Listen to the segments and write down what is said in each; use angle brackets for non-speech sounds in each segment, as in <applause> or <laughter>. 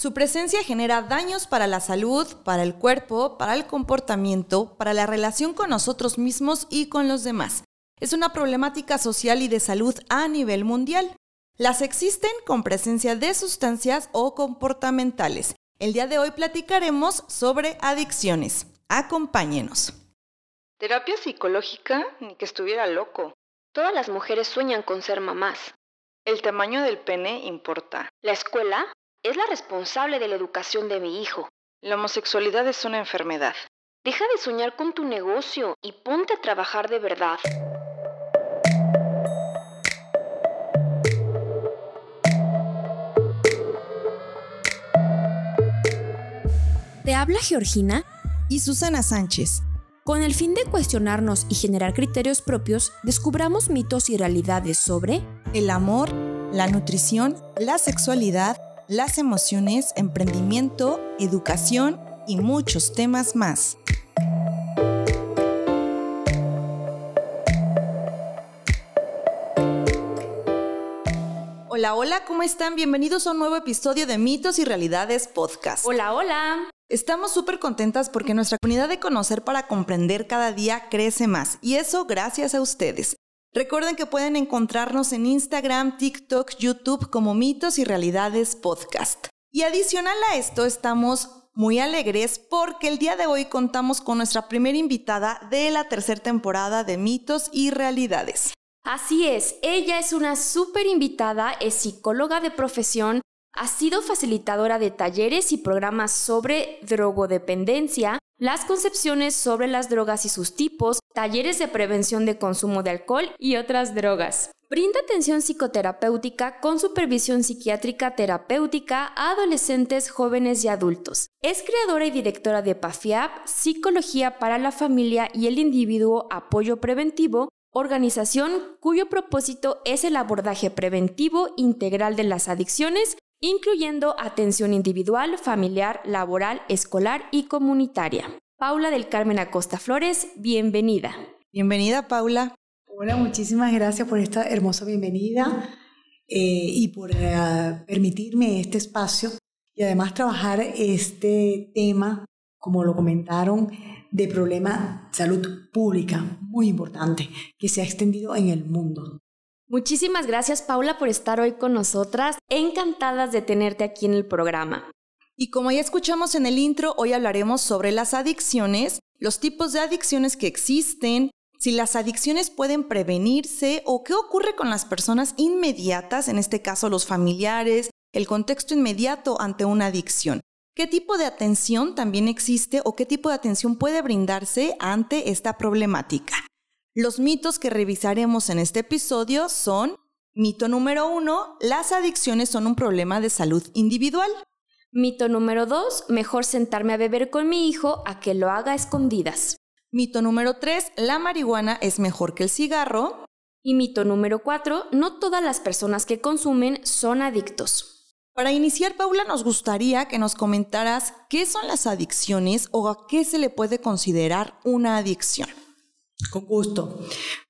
Su presencia genera daños para la salud, para el cuerpo, para el comportamiento, para la relación con nosotros mismos y con los demás. Es una problemática social y de salud a nivel mundial. Las existen con presencia de sustancias o comportamentales. El día de hoy platicaremos sobre adicciones. Acompáñenos. Terapia psicológica, ni que estuviera loco. Todas las mujeres sueñan con ser mamás. El tamaño del pene importa. La escuela es la responsable de la educación de mi hijo. La homosexualidad es una enfermedad. Deja de soñar con tu negocio y ponte a trabajar de verdad. Te habla Georgina y Susana Sánchez. Con el fin de cuestionarnos y generar criterios propios, descubramos mitos y realidades sobre el amor, la nutrición, la sexualidad, las emociones, emprendimiento, educación y muchos temas más. Hola, hola, ¿cómo están? Bienvenidos a un nuevo episodio de Mitos y Realidades Podcast. Hola, hola. Estamos súper contentas porque nuestra comunidad de conocer para comprender cada día crece más y eso gracias a ustedes. Recuerden que pueden encontrarnos en Instagram, TikTok, YouTube como Mitos y Realidades Podcast. Y adicional a esto estamos muy alegres porque el día de hoy contamos con nuestra primera invitada de la tercera temporada de Mitos y Realidades. Así es, ella es una súper invitada, es psicóloga de profesión, ha sido facilitadora de talleres y programas sobre drogodependencia, las concepciones sobre las drogas y sus tipos, talleres de prevención de consumo de alcohol y otras drogas. Brinda atención psicoterapéutica con supervisión psiquiátrica terapéutica a adolescentes, jóvenes y adultos. Es creadora y directora de PAFIAP, Psicología para la Familia y el Individuo Apoyo Preventivo, organización cuyo propósito es el abordaje preventivo integral de las adicciones incluyendo atención individual, familiar, laboral, escolar y comunitaria. Paula del Carmen Acosta Flores, bienvenida. Bienvenida, Paula. Hola, muchísimas gracias por esta hermosa bienvenida eh, y por eh, permitirme este espacio y además trabajar este tema, como lo comentaron, de problema de salud pública muy importante que se ha extendido en el mundo. Muchísimas gracias Paula por estar hoy con nosotras, encantadas de tenerte aquí en el programa. Y como ya escuchamos en el intro, hoy hablaremos sobre las adicciones, los tipos de adicciones que existen, si las adicciones pueden prevenirse o qué ocurre con las personas inmediatas, en este caso los familiares, el contexto inmediato ante una adicción. ¿Qué tipo de atención también existe o qué tipo de atención puede brindarse ante esta problemática? Los mitos que revisaremos en este episodio son, mito número uno, las adicciones son un problema de salud individual. Mito número dos, mejor sentarme a beber con mi hijo a que lo haga a escondidas. Mito número tres, la marihuana es mejor que el cigarro. Y mito número cuatro, no todas las personas que consumen son adictos. Para iniciar, Paula, nos gustaría que nos comentaras qué son las adicciones o a qué se le puede considerar una adicción. Con gusto.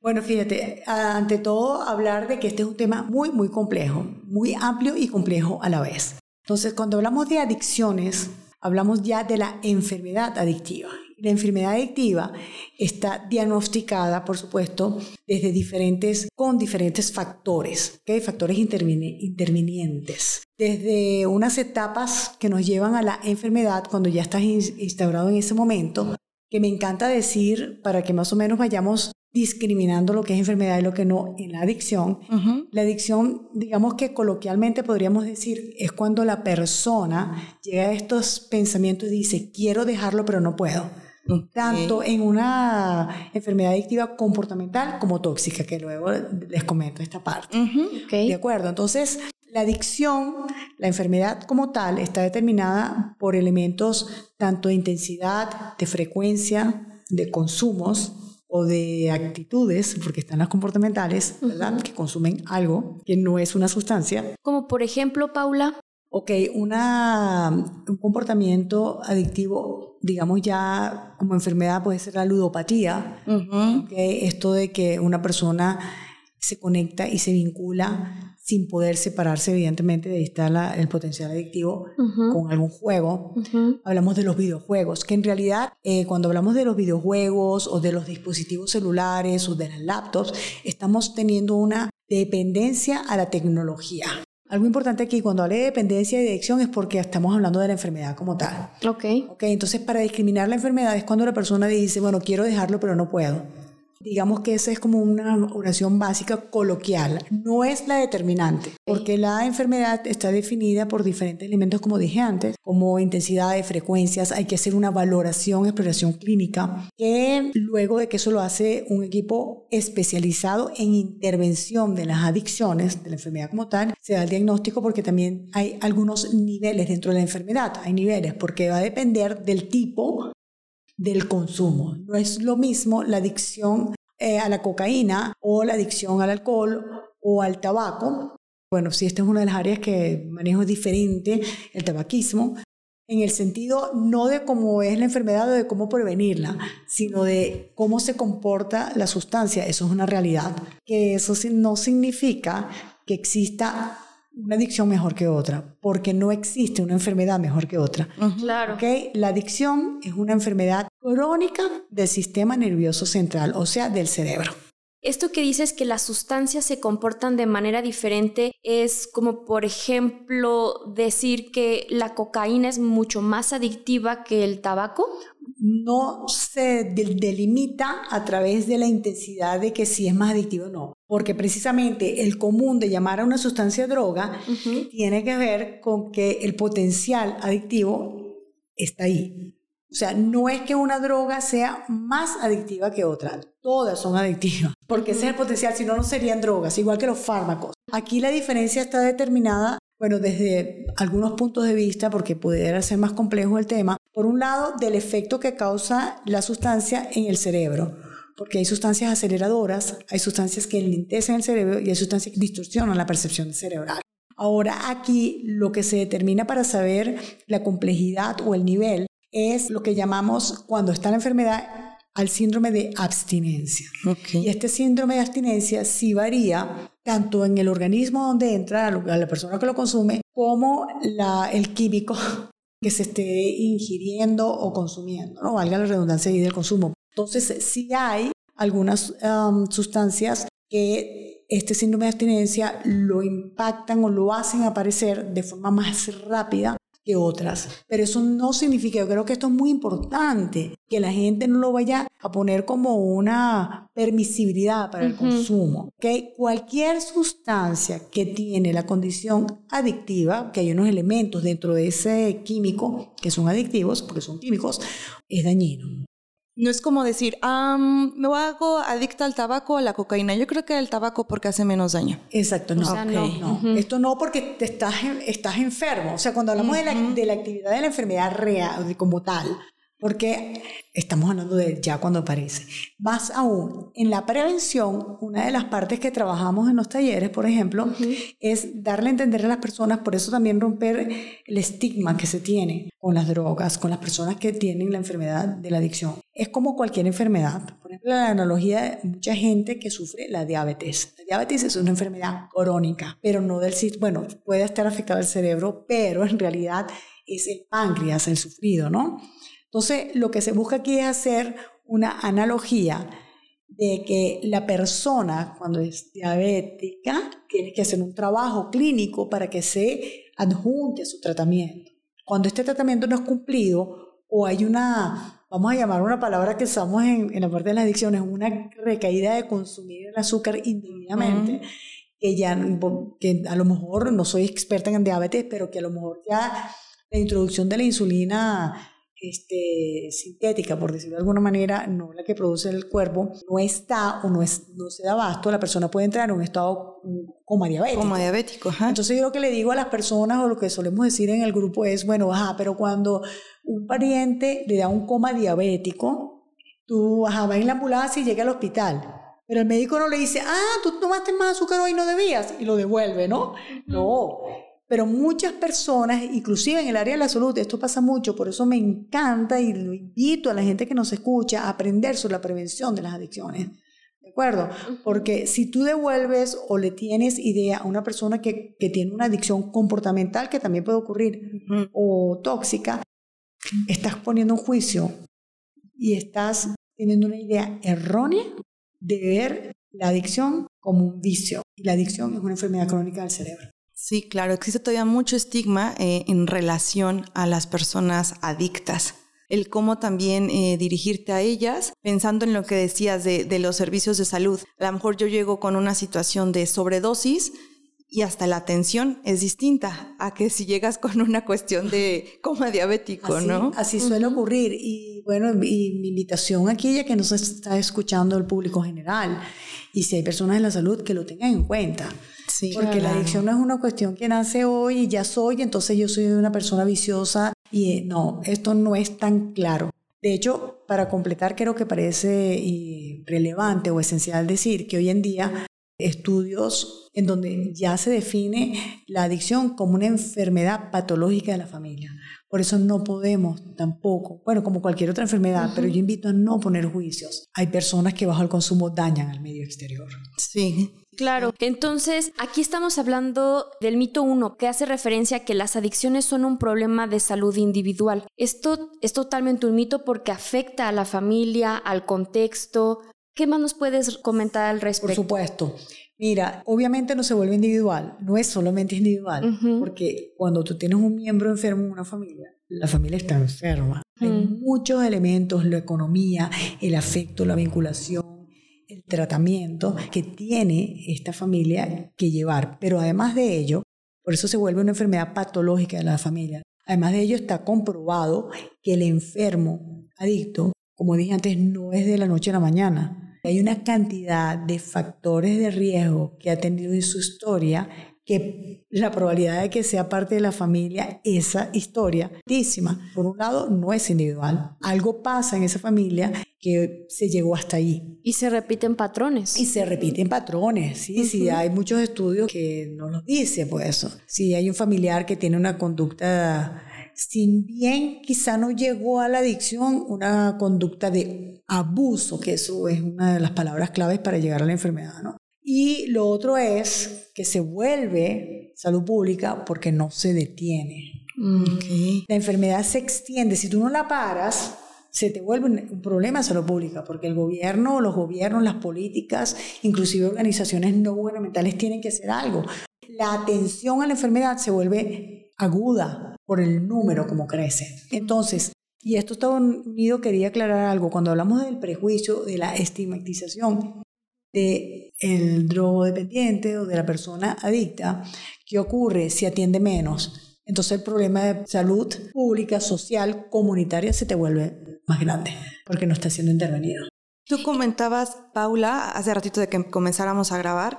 Bueno, fíjate, ante todo hablar de que este es un tema muy, muy complejo, muy amplio y complejo a la vez. Entonces, cuando hablamos de adicciones, hablamos ya de la enfermedad adictiva. La enfermedad adictiva está diagnosticada, por supuesto, desde diferentes, con diferentes factores, ¿okay? factores intervinientes. Desde unas etapas que nos llevan a la enfermedad cuando ya estás instaurado en ese momento, que me encanta decir para que más o menos vayamos discriminando lo que es enfermedad y lo que no en la adicción. La adicción, digamos que coloquialmente podríamos decir, es cuando la persona llega a estos pensamientos y dice, quiero dejarlo pero no puedo. Tanto en una enfermedad adictiva comportamental como tóxica, que luego les comento esta parte. ¿De acuerdo? Entonces, la adicción, la enfermedad como tal, está determinada por elementos tanto de intensidad, de frecuencia, de consumos o de actitudes, porque están las comportamentales, ¿verdad? Que consumen algo que no es una sustancia. Como por ejemplo, Paula. Ok, una, un comportamiento adictivo, digamos ya como enfermedad, puede ser la ludopatía. okay, esto de que una persona se conecta y se vincula sin poder separarse evidentemente de la- el potencial adictivo con algún juego. Hablamos de los videojuegos, que en realidad eh, cuando hablamos de los videojuegos o de los dispositivos celulares o de las laptops, estamos teniendo una dependencia a la tecnología. Algo importante aquí, cuando hablé de dependencia y de adicción es porque estamos hablando de la enfermedad como tal. Ok. Ok, entonces para discriminar la enfermedad es cuando la persona dice, bueno, quiero dejarlo pero no puedo. Digamos que esa es como una oración básica coloquial, no es la determinante, porque la enfermedad está definida por diferentes elementos, como dije antes, como intensidad de frecuencias, hay que hacer una valoración, exploración clínica, que luego de que eso lo hace un equipo especializado en intervención de las adicciones, de la enfermedad como tal, se da el diagnóstico porque también hay algunos niveles dentro de la enfermedad, hay niveles, porque va a depender del tipo del consumo. No es lo mismo la adicción eh, a la cocaína o la adicción al alcohol o al tabaco. Bueno, si esta es una de las áreas que manejo diferente, el tabaquismo, en el sentido no de cómo es la enfermedad o de cómo prevenirla, sino de cómo se comporta la sustancia. Eso es una realidad. Que eso sí- no significa que exista una adicción mejor que otra, porque no existe una enfermedad mejor que otra. Claro. ¿ok? La adicción es una enfermedad crónica del sistema nervioso central, o sea, del cerebro. Esto que dices que las sustancias se comportan de manera diferente es como, por ejemplo, decir que la cocaína es mucho más adictiva que el tabaco. No se de- delimita a través de la intensidad de que si es más adictivo o no, porque precisamente el común de llamar a una sustancia droga tiene que ver con que el potencial adictivo está ahí. O sea, no es que una droga sea más adictiva que otra, todas son adictivas, porque ese es el potencial, si no, no serían drogas, igual que los fármacos. Aquí la diferencia está determinada, bueno, desde algunos puntos de vista, porque pudiera ser más complejo el tema, por un lado, del efecto que causa la sustancia en el cerebro, porque hay sustancias aceleradoras, hay sustancias que enlentecen el cerebro y hay sustancias que distorsionan la percepción cerebral. Ahora aquí lo que se determina para saber la complejidad o el nivel es lo que llamamos cuando está la enfermedad al síndrome de abstinencia. Y este síndrome de abstinencia sí varía tanto en el organismo donde entra a la persona que lo consume como la- el químico <laughs> que se esté ingiriendo o consumiendo, ¿no? Valga la redundancia ahí del consumo. Entonces, sí hay algunas um, sustancias que este síndrome de abstinencia lo impactan o lo hacen aparecer de forma más rápida que otras. Pero eso no significa, yo creo que esto es muy importante, que la gente no lo vaya a poner como una permisibilidad para el consumo. ¿ok? Cualquier sustancia que tiene la condición adictiva, que hay unos elementos dentro de ese químico que son adictivos, porque son químicos, es dañino. No es como decir, "Am, me hago adicta al tabaco o a la cocaína. Yo creo que al tabaco porque hace menos daño. Exacto, no. sea, no. no. Esto no porque te estás, en- estás enfermo. O sea, cuando hablamos de, la, de la actividad de la enfermedad real, de como tal, porque estamos hablando de ya cuando aparece. Más aún, en la prevención, una de las partes que trabajamos en los talleres, por ejemplo, es darle a entender a las personas, por eso también romper el estigma que se tiene con las drogas, con las personas que tienen la enfermedad de la adicción. Es como cualquier enfermedad. Por ejemplo, la analogía de mucha gente que sufre la diabetes. La diabetes es una enfermedad crónica, pero no del bueno, puede estar afectado el cerebro, pero en realidad es el páncreas el sufrido, ¿no? Entonces, lo que se busca aquí es hacer una analogía de que la persona cuando es diabética tiene que hacer un trabajo clínico para que se adjunte a su tratamiento. Cuando este tratamiento no es cumplido o hay una, vamos a llamar una palabra que usamos en, en la parte de las adicciones, una recaída de consumir el azúcar indebidamente, que ya que a lo mejor no soy experta en diabetes, pero que a lo mejor ya la introducción de la insulina este, sintética, por decirlo de alguna manera, no la que produce el cuerpo, no está o no, es, no se da abasto, la persona puede entrar en un estado mm, coma diabético. Como diabético, ajá. Entonces yo lo que le digo a las personas o lo que solemos decir en el grupo es, bueno, ajá, pero cuando un pariente le da un coma diabético, tú ajá, vas en la ambulancia y llega al hospital. Pero el médico no le dice, ah, tú tomaste más azúcar hoy, no debías, y lo devuelve, ¿no? No. Pero muchas personas, inclusive en el área de la salud, esto pasa mucho, por eso me encanta y lo invito a la gente que nos escucha a aprender sobre la prevención de las adicciones. ¿De acuerdo? Porque si tú devuelves o le tienes idea a una persona que, que tiene una adicción comportamental, que también puede ocurrir, o tóxica, estás poniendo un juicio y estás teniendo una idea errónea de ver la adicción como un vicio. Y la adicción es una enfermedad crónica del cerebro. Sí, claro, existe todavía mucho estigma eh, en relación a las personas adictas. El cómo también eh, dirigirte a ellas, pensando en lo que decías de, de los servicios de salud. A lo mejor yo llego con una situación de sobredosis, y hasta la atención es distinta a que si llegas con una cuestión de <laughs> coma diabético, ¿no? Así suele ocurrir. Y bueno, y mi invitación aquí, ya que nos está escuchando el público general, y si hay personas en la salud que lo tengan en cuenta. Sí, Porque la adicción no es una cuestión que nace hoy y ya soy, entonces yo soy una persona viciosa. Y eh, no, esto no es tan claro. De hecho, para completar, creo que parece eh, relevante o esencial decir que hoy en día estudios en donde ya se define la adicción como una enfermedad patológica de la familia. Por eso no podemos tampoco, bueno, como cualquier otra enfermedad, pero yo invito a no poner juicios. Hay personas que bajo el consumo dañan al medio exterior. Sí. Claro, entonces aquí estamos hablando del mito 1, que hace referencia a que las adicciones son un problema de salud individual. Esto es totalmente un mito porque afecta a la familia, al contexto, ¿Qué más nos puedes comentar al respecto? Por supuesto. Mira, obviamente no se vuelve individual, no es solamente individual, porque cuando tú tienes un miembro enfermo en una familia, la familia está enferma. Hay muchos elementos, la economía, el afecto, la vinculación, el tratamiento que tiene esta familia que llevar. Pero además de ello, por eso se vuelve una enfermedad patológica de la familia. Además de ello, está comprobado que el enfermo adicto, como dije antes, no es de la noche a la mañana hay una cantidad de factores de riesgo que ha tenido en su historia que la probabilidad de que sea parte de la familia, esa historia, altísima. Por un lado, no es individual. Algo pasa en esa familia que se llegó hasta ahí. Y se repiten patrones. Y se repiten patrones, sí, sí. Hay muchos estudios que nos lo dicen, pues eso. Si hay un familiar que tiene una conducta si bien quizá no llegó a la adicción, una conducta de abuso, que eso es una de las palabras claves para llegar a la enfermedad, ¿no? Y lo otro es que se vuelve salud pública porque no se detiene. La enfermedad se extiende. Si tú no la paras, se te vuelve un, problema de salud pública, porque el gobierno, los gobiernos, las políticas, inclusive organizaciones no gubernamentales tienen que hacer algo. La atención a la enfermedad se vuelve aguda por el número como crece. Entonces, y esto está unido, quería aclarar algo, cuando hablamos del prejuicio, de la estigmatización del el drogodependiente o de la persona adicta, ¿qué ocurre si atiende menos? Entonces el problema de salud pública, social, comunitaria se te vuelve más grande porque no está siendo intervenido. Tú comentabas, Paula, hace ratito de que comenzáramos a grabar,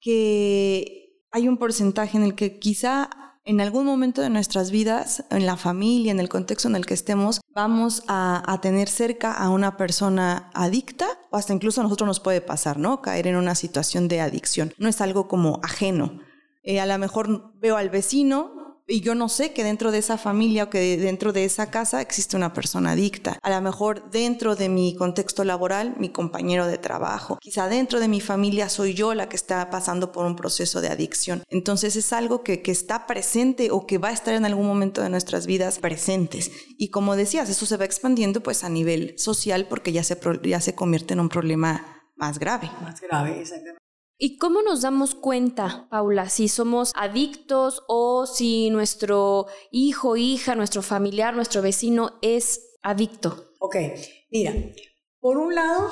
que hay un porcentaje en el que quizá en algún momento de nuestras vidas, en la familia, en el contexto en el que estemos, vamos a, tener cerca a una persona adicta o hasta incluso a nosotros nos puede pasar, ¿no? Caer en una situación de adicción. No es algo como ajeno. Eh, a lo mejor veo al vecino y yo no sé que dentro de esa familia o que dentro de esa casa existe una persona adicta. A lo mejor dentro de mi contexto laboral, mi compañero de trabajo. Quizá dentro de mi familia soy yo la que está pasando por un proceso de adicción. Entonces es algo que, que está presente o que va a estar en algún momento de nuestras vidas presentes. Y como decías, eso se va expandiendo pues a nivel social porque ya se, ya se convierte en un problema más grave. Más grave, exactamente. ¿Y cómo nos damos cuenta, Paula, si somos adictos o si nuestro hijo, hija, nuestro familiar, nuestro vecino es adicto? Ok, mira, por un lado,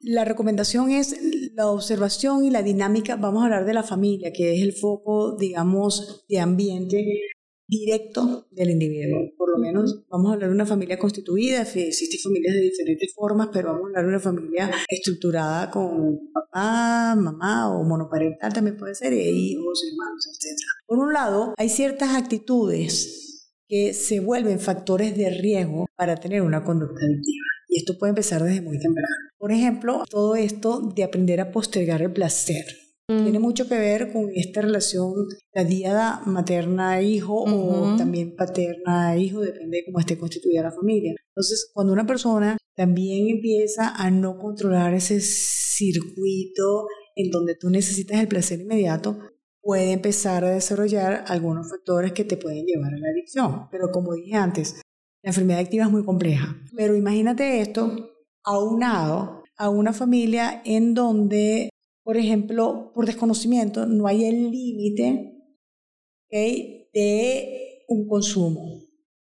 la recomendación es la observación y la dinámica. Vamos a hablar de la familia, que es el foco, digamos, de ambiente directo del individuo. Por lo menos vamos a hablar de una familia constituida, existen familias de diferentes formas, pero vamos a hablar de una familia estructurada con papá, mamá o monoparental también puede ser, e hijos, hermanos, etc. Por un lado, hay ciertas actitudes que se vuelven factores de riesgo para tener una conducta adictiva. Y esto puede empezar desde muy temprano. Por ejemplo, todo esto de aprender a postergar el placer Tiene mucho que ver con esta relación, la diada materna-hijo o también paterna-hijo, depende de cómo esté constituida la familia. Entonces, cuando una persona también empieza a no controlar ese circuito en donde tú necesitas el placer inmediato, puede empezar a desarrollar algunos factores que te pueden llevar a la adicción. Pero como dije antes, la enfermedad adictiva es muy compleja. Pero imagínate esto aunado a una familia en donde por ejemplo, por desconocimiento, no hay el límite de un consumo.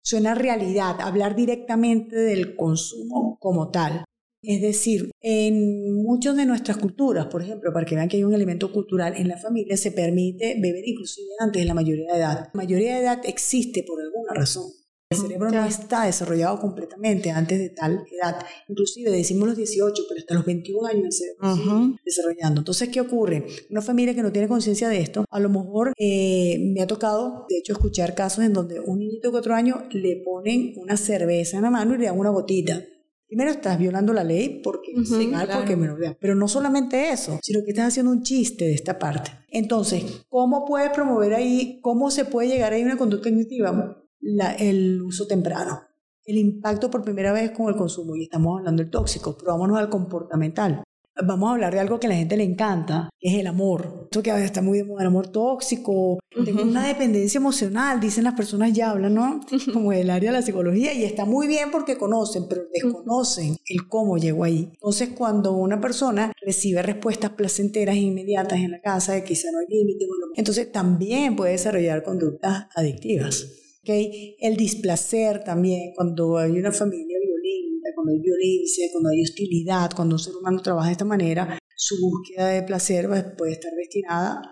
Suena realidad, hablar directamente del consumo como tal. Es decir, en muchas de nuestras culturas, por ejemplo, para que vean que hay un elemento cultural, en la familia se permite beber inclusive antes de la mayoría de edad. La mayoría de edad existe por alguna razón. El cerebro no está desarrollado completamente antes de tal edad. Inclusive decimos los 18, pero hasta los 21 años el cerebro desarrollando. Entonces, ¿qué ocurre? Una familia que no tiene conciencia de esto, a lo mejor eh, me ha tocado, de hecho, escuchar casos en donde un niñito de 4 años le ponen una cerveza en la mano y le dan una gotita. Primero estás violando la ley porque es legal, porque me lo vean. Pero no solamente eso, sino que estás haciendo un chiste de esta parte. Entonces, ¿cómo puedes promover ahí, cómo se puede llegar ahí a una conducta cognitiva? El uso temprano. El impacto por primera vez con el consumo, y estamos hablando del tóxico, pero vámonos al comportamental. Vamos a hablar de algo que a la gente le encanta, que es el amor. Esto que está muy de moda, el amor tóxico. Tengo una dependencia emocional, dicen las personas ya hablan, ¿no? Como del área de la psicología, y está muy bien porque conocen, pero desconocen el cómo llegó ahí. Entonces, cuando una persona recibe respuestas placenteras e inmediatas en la casa, de quizá no hay límite, entonces también puede desarrollar conductas adictivas. El displacer también, cuando hay una familia violenta, cuando hay violencia, cuando hay hostilidad, cuando un ser humano trabaja de esta manera, su búsqueda de placer pues, puede estar destinada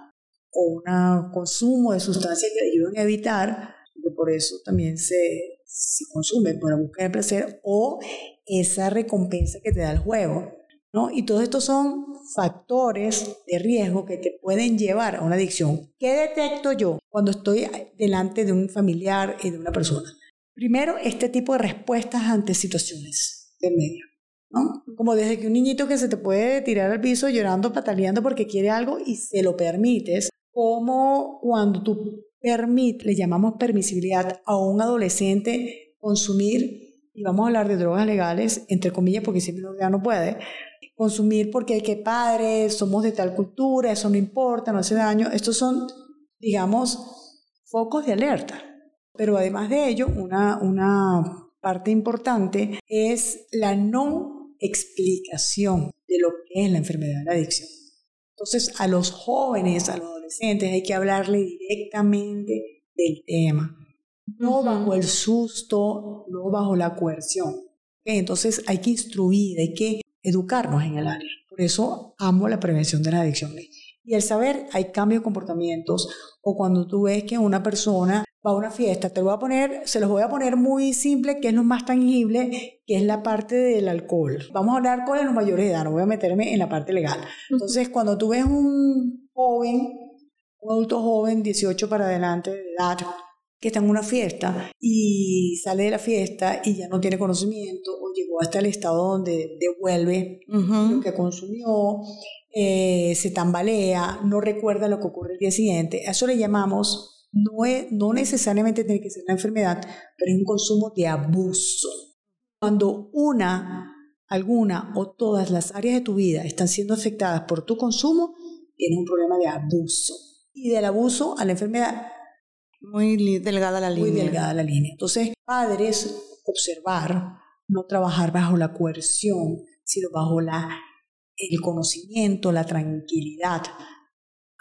a un consumo de sustancias que ayudan a evitar, que por eso también se, se consume por la búsqueda de placer, o esa recompensa que te da el juego. Y todos estos son factores de riesgo que te pueden llevar a una adicción. ¿Qué detecto yo cuando estoy delante de un familiar y de una persona? Primero, este tipo de respuestas ante situaciones de medio. ¿no? Como desde que un niñito que se te puede tirar al piso llorando, pataleando porque quiere algo y se lo permites, como cuando tú permites, le llamamos permisibilidad a un adolescente consumir, y vamos a hablar de drogas legales, entre comillas, porque siempre ya no puede, consumir porque hay que padres, somos de tal cultura, eso no importa, no hace daño. Estos son, digamos, focos de alerta. Pero además de ello, una, una parte importante es la no explicación de lo que es la enfermedad de la adicción. Entonces, a los jóvenes, a los adolescentes, hay que hablarle directamente del tema, no bajo el susto, no bajo la coerción. Entonces, hay que instruir, hay que educarnos en el área. Por eso amo la prevención de las adicciones. Y el saber, hay cambios de comportamientos o cuando tú ves que una persona va a una fiesta, te lo voy a poner, se los voy a poner muy simple, que es lo más tangible, que es la parte del alcohol. Vamos a hablar con los mayores de edad, no voy a meterme en la parte legal. Entonces, cuando tú ves un joven, un adulto joven, 18 para adelante de edad, que está en una fiesta y sale de la fiesta y ya no tiene conocimiento o llegó hasta el estado donde devuelve lo que consumió, eh, se tambalea, no recuerda lo que ocurre el día siguiente. A eso le llamamos, no, es, no necesariamente tiene que ser una enfermedad, pero es un consumo de abuso. Cuando una, alguna o todas las áreas de tu vida están siendo afectadas por tu consumo, tienes un problema de abuso. Y del abuso a la enfermedad muy delgada la línea. Muy delgada la línea. Entonces, padres, observar, no trabajar bajo la coerción, sino bajo la, el conocimiento, la tranquilidad,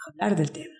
hablar del tema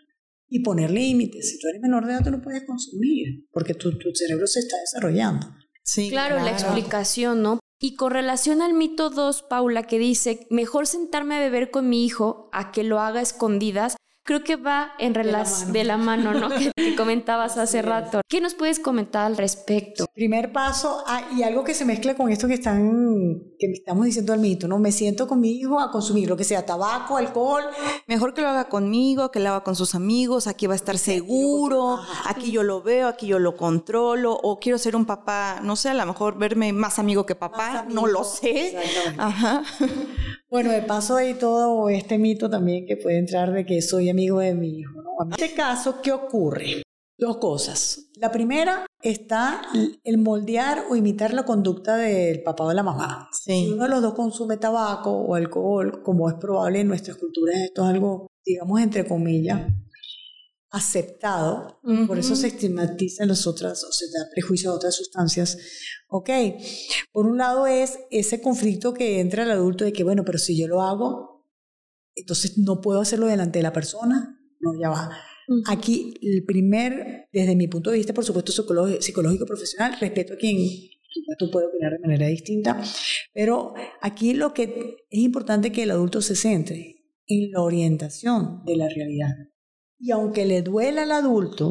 y poner límites. Si tú eres menor de edad, tú no puedes consumir porque tu, tu cerebro se está desarrollando. Sí, claro, la explicación, ¿no? Y con relación al mito 2, Paula, que dice, mejor sentarme a beber con mi hijo a que lo haga escondidas, creo que va en relación de, la mano, ¿no? que, comentabas <laughs> hace rato. ¿Qué nos puedes comentar al respecto? Primer paso, ah, y algo que se mezcla con esto que están, que estamos diciendo al mito, ¿no? Me siento con mi hijo a consumir lo que sea, tabaco, alcohol. Mejor que lo haga conmigo, que lo haga con sus amigos, aquí va a estar seguro, aquí yo lo veo, aquí yo lo controlo, o quiero ser un papá, no sé, a lo mejor verme más amigo que papá, no lo sé. Ajá. <laughs> Bueno, de paso hay todo este mito también que puede entrar de que soy amigo de mi hijo. En este caso, ¿qué ocurre? Dos cosas. La primera está el moldear o imitar la conducta del papá o de la mamá. Si uno de los dos consume tabaco o alcohol, como es probable en nuestras culturas, esto es algo, digamos, entre comillas, aceptado, por eso se estigmatizan las otras, o se da prejuicio a otras sustancias. Ok, por un lado es ese conflicto que entra el adulto de que, bueno, pero si yo lo hago, entonces no puedo hacerlo delante de la persona, no, ya va. Aquí, el primer, desde mi punto de vista, por supuesto, psicológico, psicológico profesional, respeto a quien tú puedes opinar de manera distinta, pero aquí lo que es importante que el adulto se centre en la orientación de la realidad. Y aunque le duela al adulto,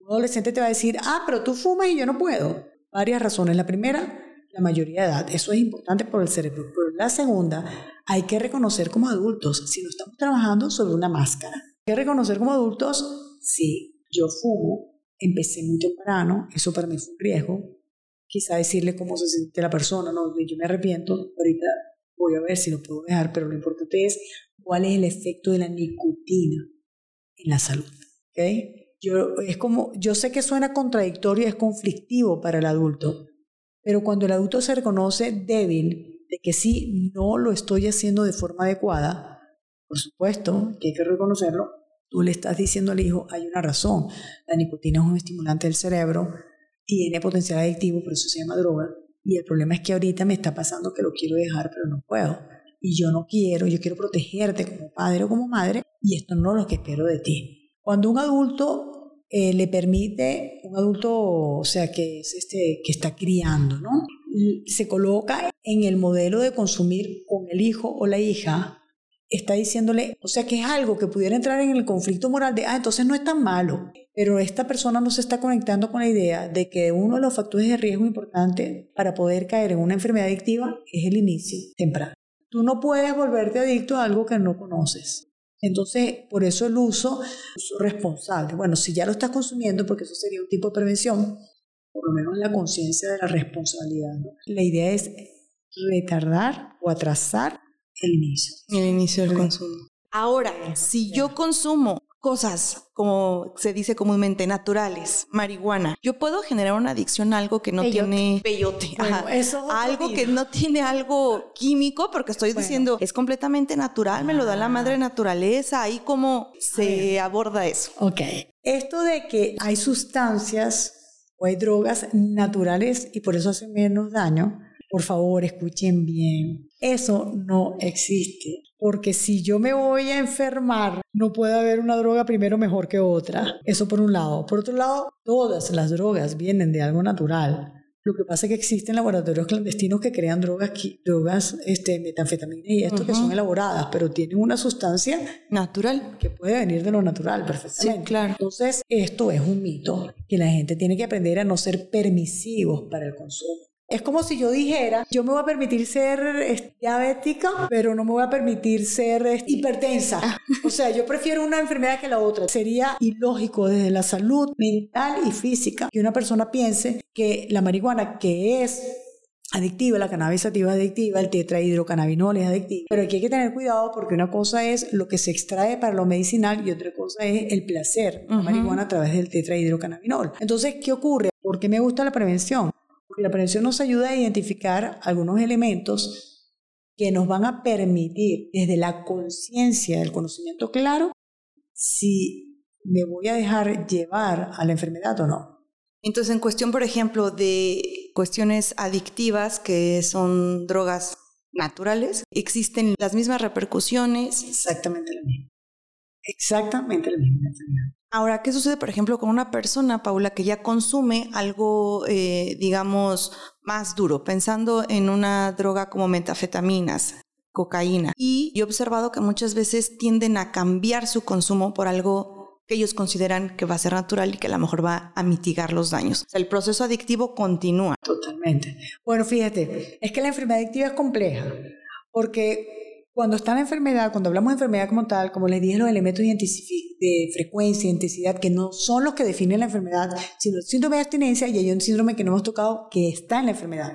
un adolescente te va a decir, ah, pero tú fumas y yo no puedo. Varias razones. La primera, la mayoría de edad. Eso es importante por el cerebro. Pero la segunda, hay que reconocer como adultos si no estamos trabajando sobre una máscara. Hay que reconocer como adultos si yo fumo, empecé muy temprano, eso para mí fue un riesgo. Quizá decirle cómo se siente la persona, no, yo me arrepiento, ahorita voy a ver si lo puedo dejar, pero lo importante es cuál es el efecto de la nicotina en la salud. ¿okay? Yo, es como, yo sé que suena contradictorio, es conflictivo para el adulto, pero cuando el adulto se reconoce débil de que sí, no lo estoy haciendo de forma adecuada, por supuesto que hay que reconocerlo, tú le estás diciendo al hijo, hay una razón, la nicotina es un estimulante del cerebro, tiene potencial adictivo, por eso se llama droga, y el problema es que ahorita me está pasando que lo quiero dejar, pero no puedo. Y yo no quiero, yo quiero protegerte como padre o como madre, y esto no es lo que espero de ti. Cuando un adulto eh, le permite, un adulto, o sea, que, es este, que está criando, ¿no? Se coloca en el modelo de consumir con el hijo o la hija, está diciéndole, o sea, que es algo que pudiera entrar en el conflicto moral de, ah, entonces no es tan malo. Pero esta persona no se está conectando con la idea de que uno de los factores de riesgo importante para poder caer en una enfermedad adictiva es el inicio temprano. Tú no puedes volverte adicto a algo que no conoces. Entonces, por eso el uso, responsable. Bueno, si ya lo estás consumiendo, porque eso sería un tipo de prevención, por lo menos la conciencia de la responsabilidad. La idea es retardar o atrasar el inicio. El inicio del consumo. Ahora, si yo consumo cosas, como se dice comúnmente, naturales, marihuana. Yo puedo generar una adicción a algo que no tiene peyote, algo que no tiene algo químico, porque estoy diciendo, es completamente natural, me lo da la madre naturaleza, ahí cómo se aborda eso. Ok, esto de que hay sustancias o hay drogas naturales y por eso hacen menos daño, por favor, escuchen bien. Eso no existe. Porque si yo me voy a enfermar, no puede haber una droga primero mejor que otra. Eso por un lado. Por otro lado, todas las drogas vienen de algo natural. Lo que pasa es que existen laboratorios clandestinos que crean drogas, drogas este, metanfetamina y esto que son elaboradas, pero tienen una sustancia natural que puede venir de lo natural perfectamente. Sí, claro. Entonces, esto es un mito que la gente tiene que aprender a no ser permisivos para el consumo. Es como si yo dijera, yo me voy a permitir ser diabética, pero no me voy a permitir ser hipertensa. Ah. O sea, yo prefiero una enfermedad que la otra. Sería ilógico desde la salud mental y física que una persona piense que la marihuana, que es adictiva, la cannabis sativa es adictiva, el tetrahidrocannabinol es adictivo. Pero aquí hay que tener cuidado porque una cosa es lo que se extrae para lo medicinal y otra cosa es el placer de la marihuana a través del tetrahidrocannabinol. Entonces, ¿qué ocurre? ¿Por qué me gusta la prevención? Porque la prevención nos ayuda a identificar algunos elementos que nos van a permitir desde la conciencia del conocimiento claro si me voy a dejar llevar a la enfermedad o no. Entonces, en cuestión, por ejemplo, de cuestiones adictivas, que son drogas naturales, existen las mismas repercusiones. Exactamente la misma. Exactamente la misma enfermedad. Ahora, ¿qué sucede, por ejemplo, con una persona, Paula, que ya consume algo, eh, digamos, más duro, pensando en una droga como metafetaminas, cocaína? Y yo he observado que muchas veces tienden a cambiar su consumo por algo que ellos consideran que va a ser natural y que a lo mejor va a mitigar los daños. O sea, el proceso adictivo continúa. Totalmente. Bueno, fíjate, es que la enfermedad adictiva es compleja, porque cuando está la enfermedad, cuando hablamos de enfermedad como tal, como les dije, los elementos de frecuencia, intensidad, que no son los que definen la enfermedad, sino el síndrome de abstinencia y hay un síndrome que no hemos tocado que está en la enfermedad,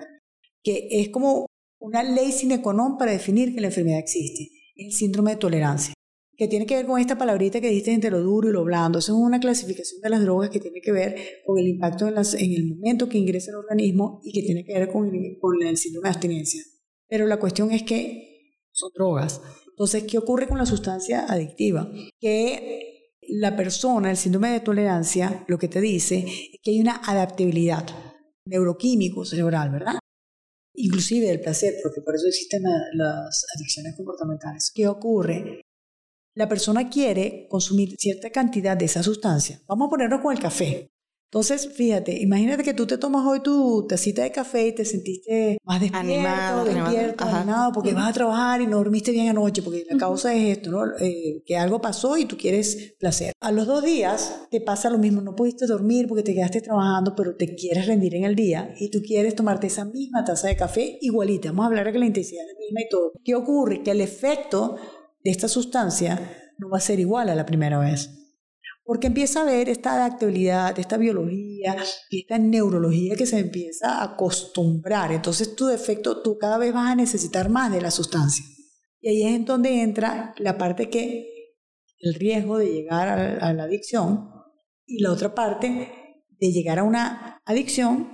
que es como una ley sine qua non para definir que la enfermedad existe, el síndrome de tolerancia, que tiene que ver con esta palabrita que dijiste entre lo duro y lo blando. Esa es una clasificación de las drogas que tiene que ver con el impacto en, en el momento que ingresa al organismo y que tiene que ver con el, con el síndrome de abstinencia. Pero la cuestión es que son drogas. Entonces, ¿qué ocurre con la sustancia adictiva? Que la persona, el síndrome de tolerancia, lo que te dice es que hay una adaptabilidad neuroquímico cerebral, ¿verdad? Inclusive del placer, porque por eso existen las adicciones comportamentales. ¿Qué ocurre? La persona quiere consumir cierta cantidad de esa sustancia. Vamos a ponerlo con el café. Entonces, fíjate, imagínate que tú te tomas hoy tu tacita de café y te sentiste más despierto, animado, despierto, animado, porque vas a trabajar y no dormiste bien anoche, porque la causa es esto, ¿no? Eh, que algo pasó y tú quieres placer. A los dos días te pasa lo mismo, no pudiste dormir porque te quedaste trabajando, pero te quieres rendir en el día y tú quieres tomarte esa misma taza de café igualita. Vamos a hablar de que la intensidad es la misma y todo. ¿Qué ocurre? Que el efecto de esta sustancia no va a ser igual a la primera vez. Porque empieza a ver esta adaptabilidad, esta biología y esta neurología que se empieza a acostumbrar. Entonces tu defecto, tú cada vez vas a necesitar más de la sustancia. Y ahí es en donde entra la parte que, el riesgo de llegar a, la adicción y la otra parte de llegar a una adicción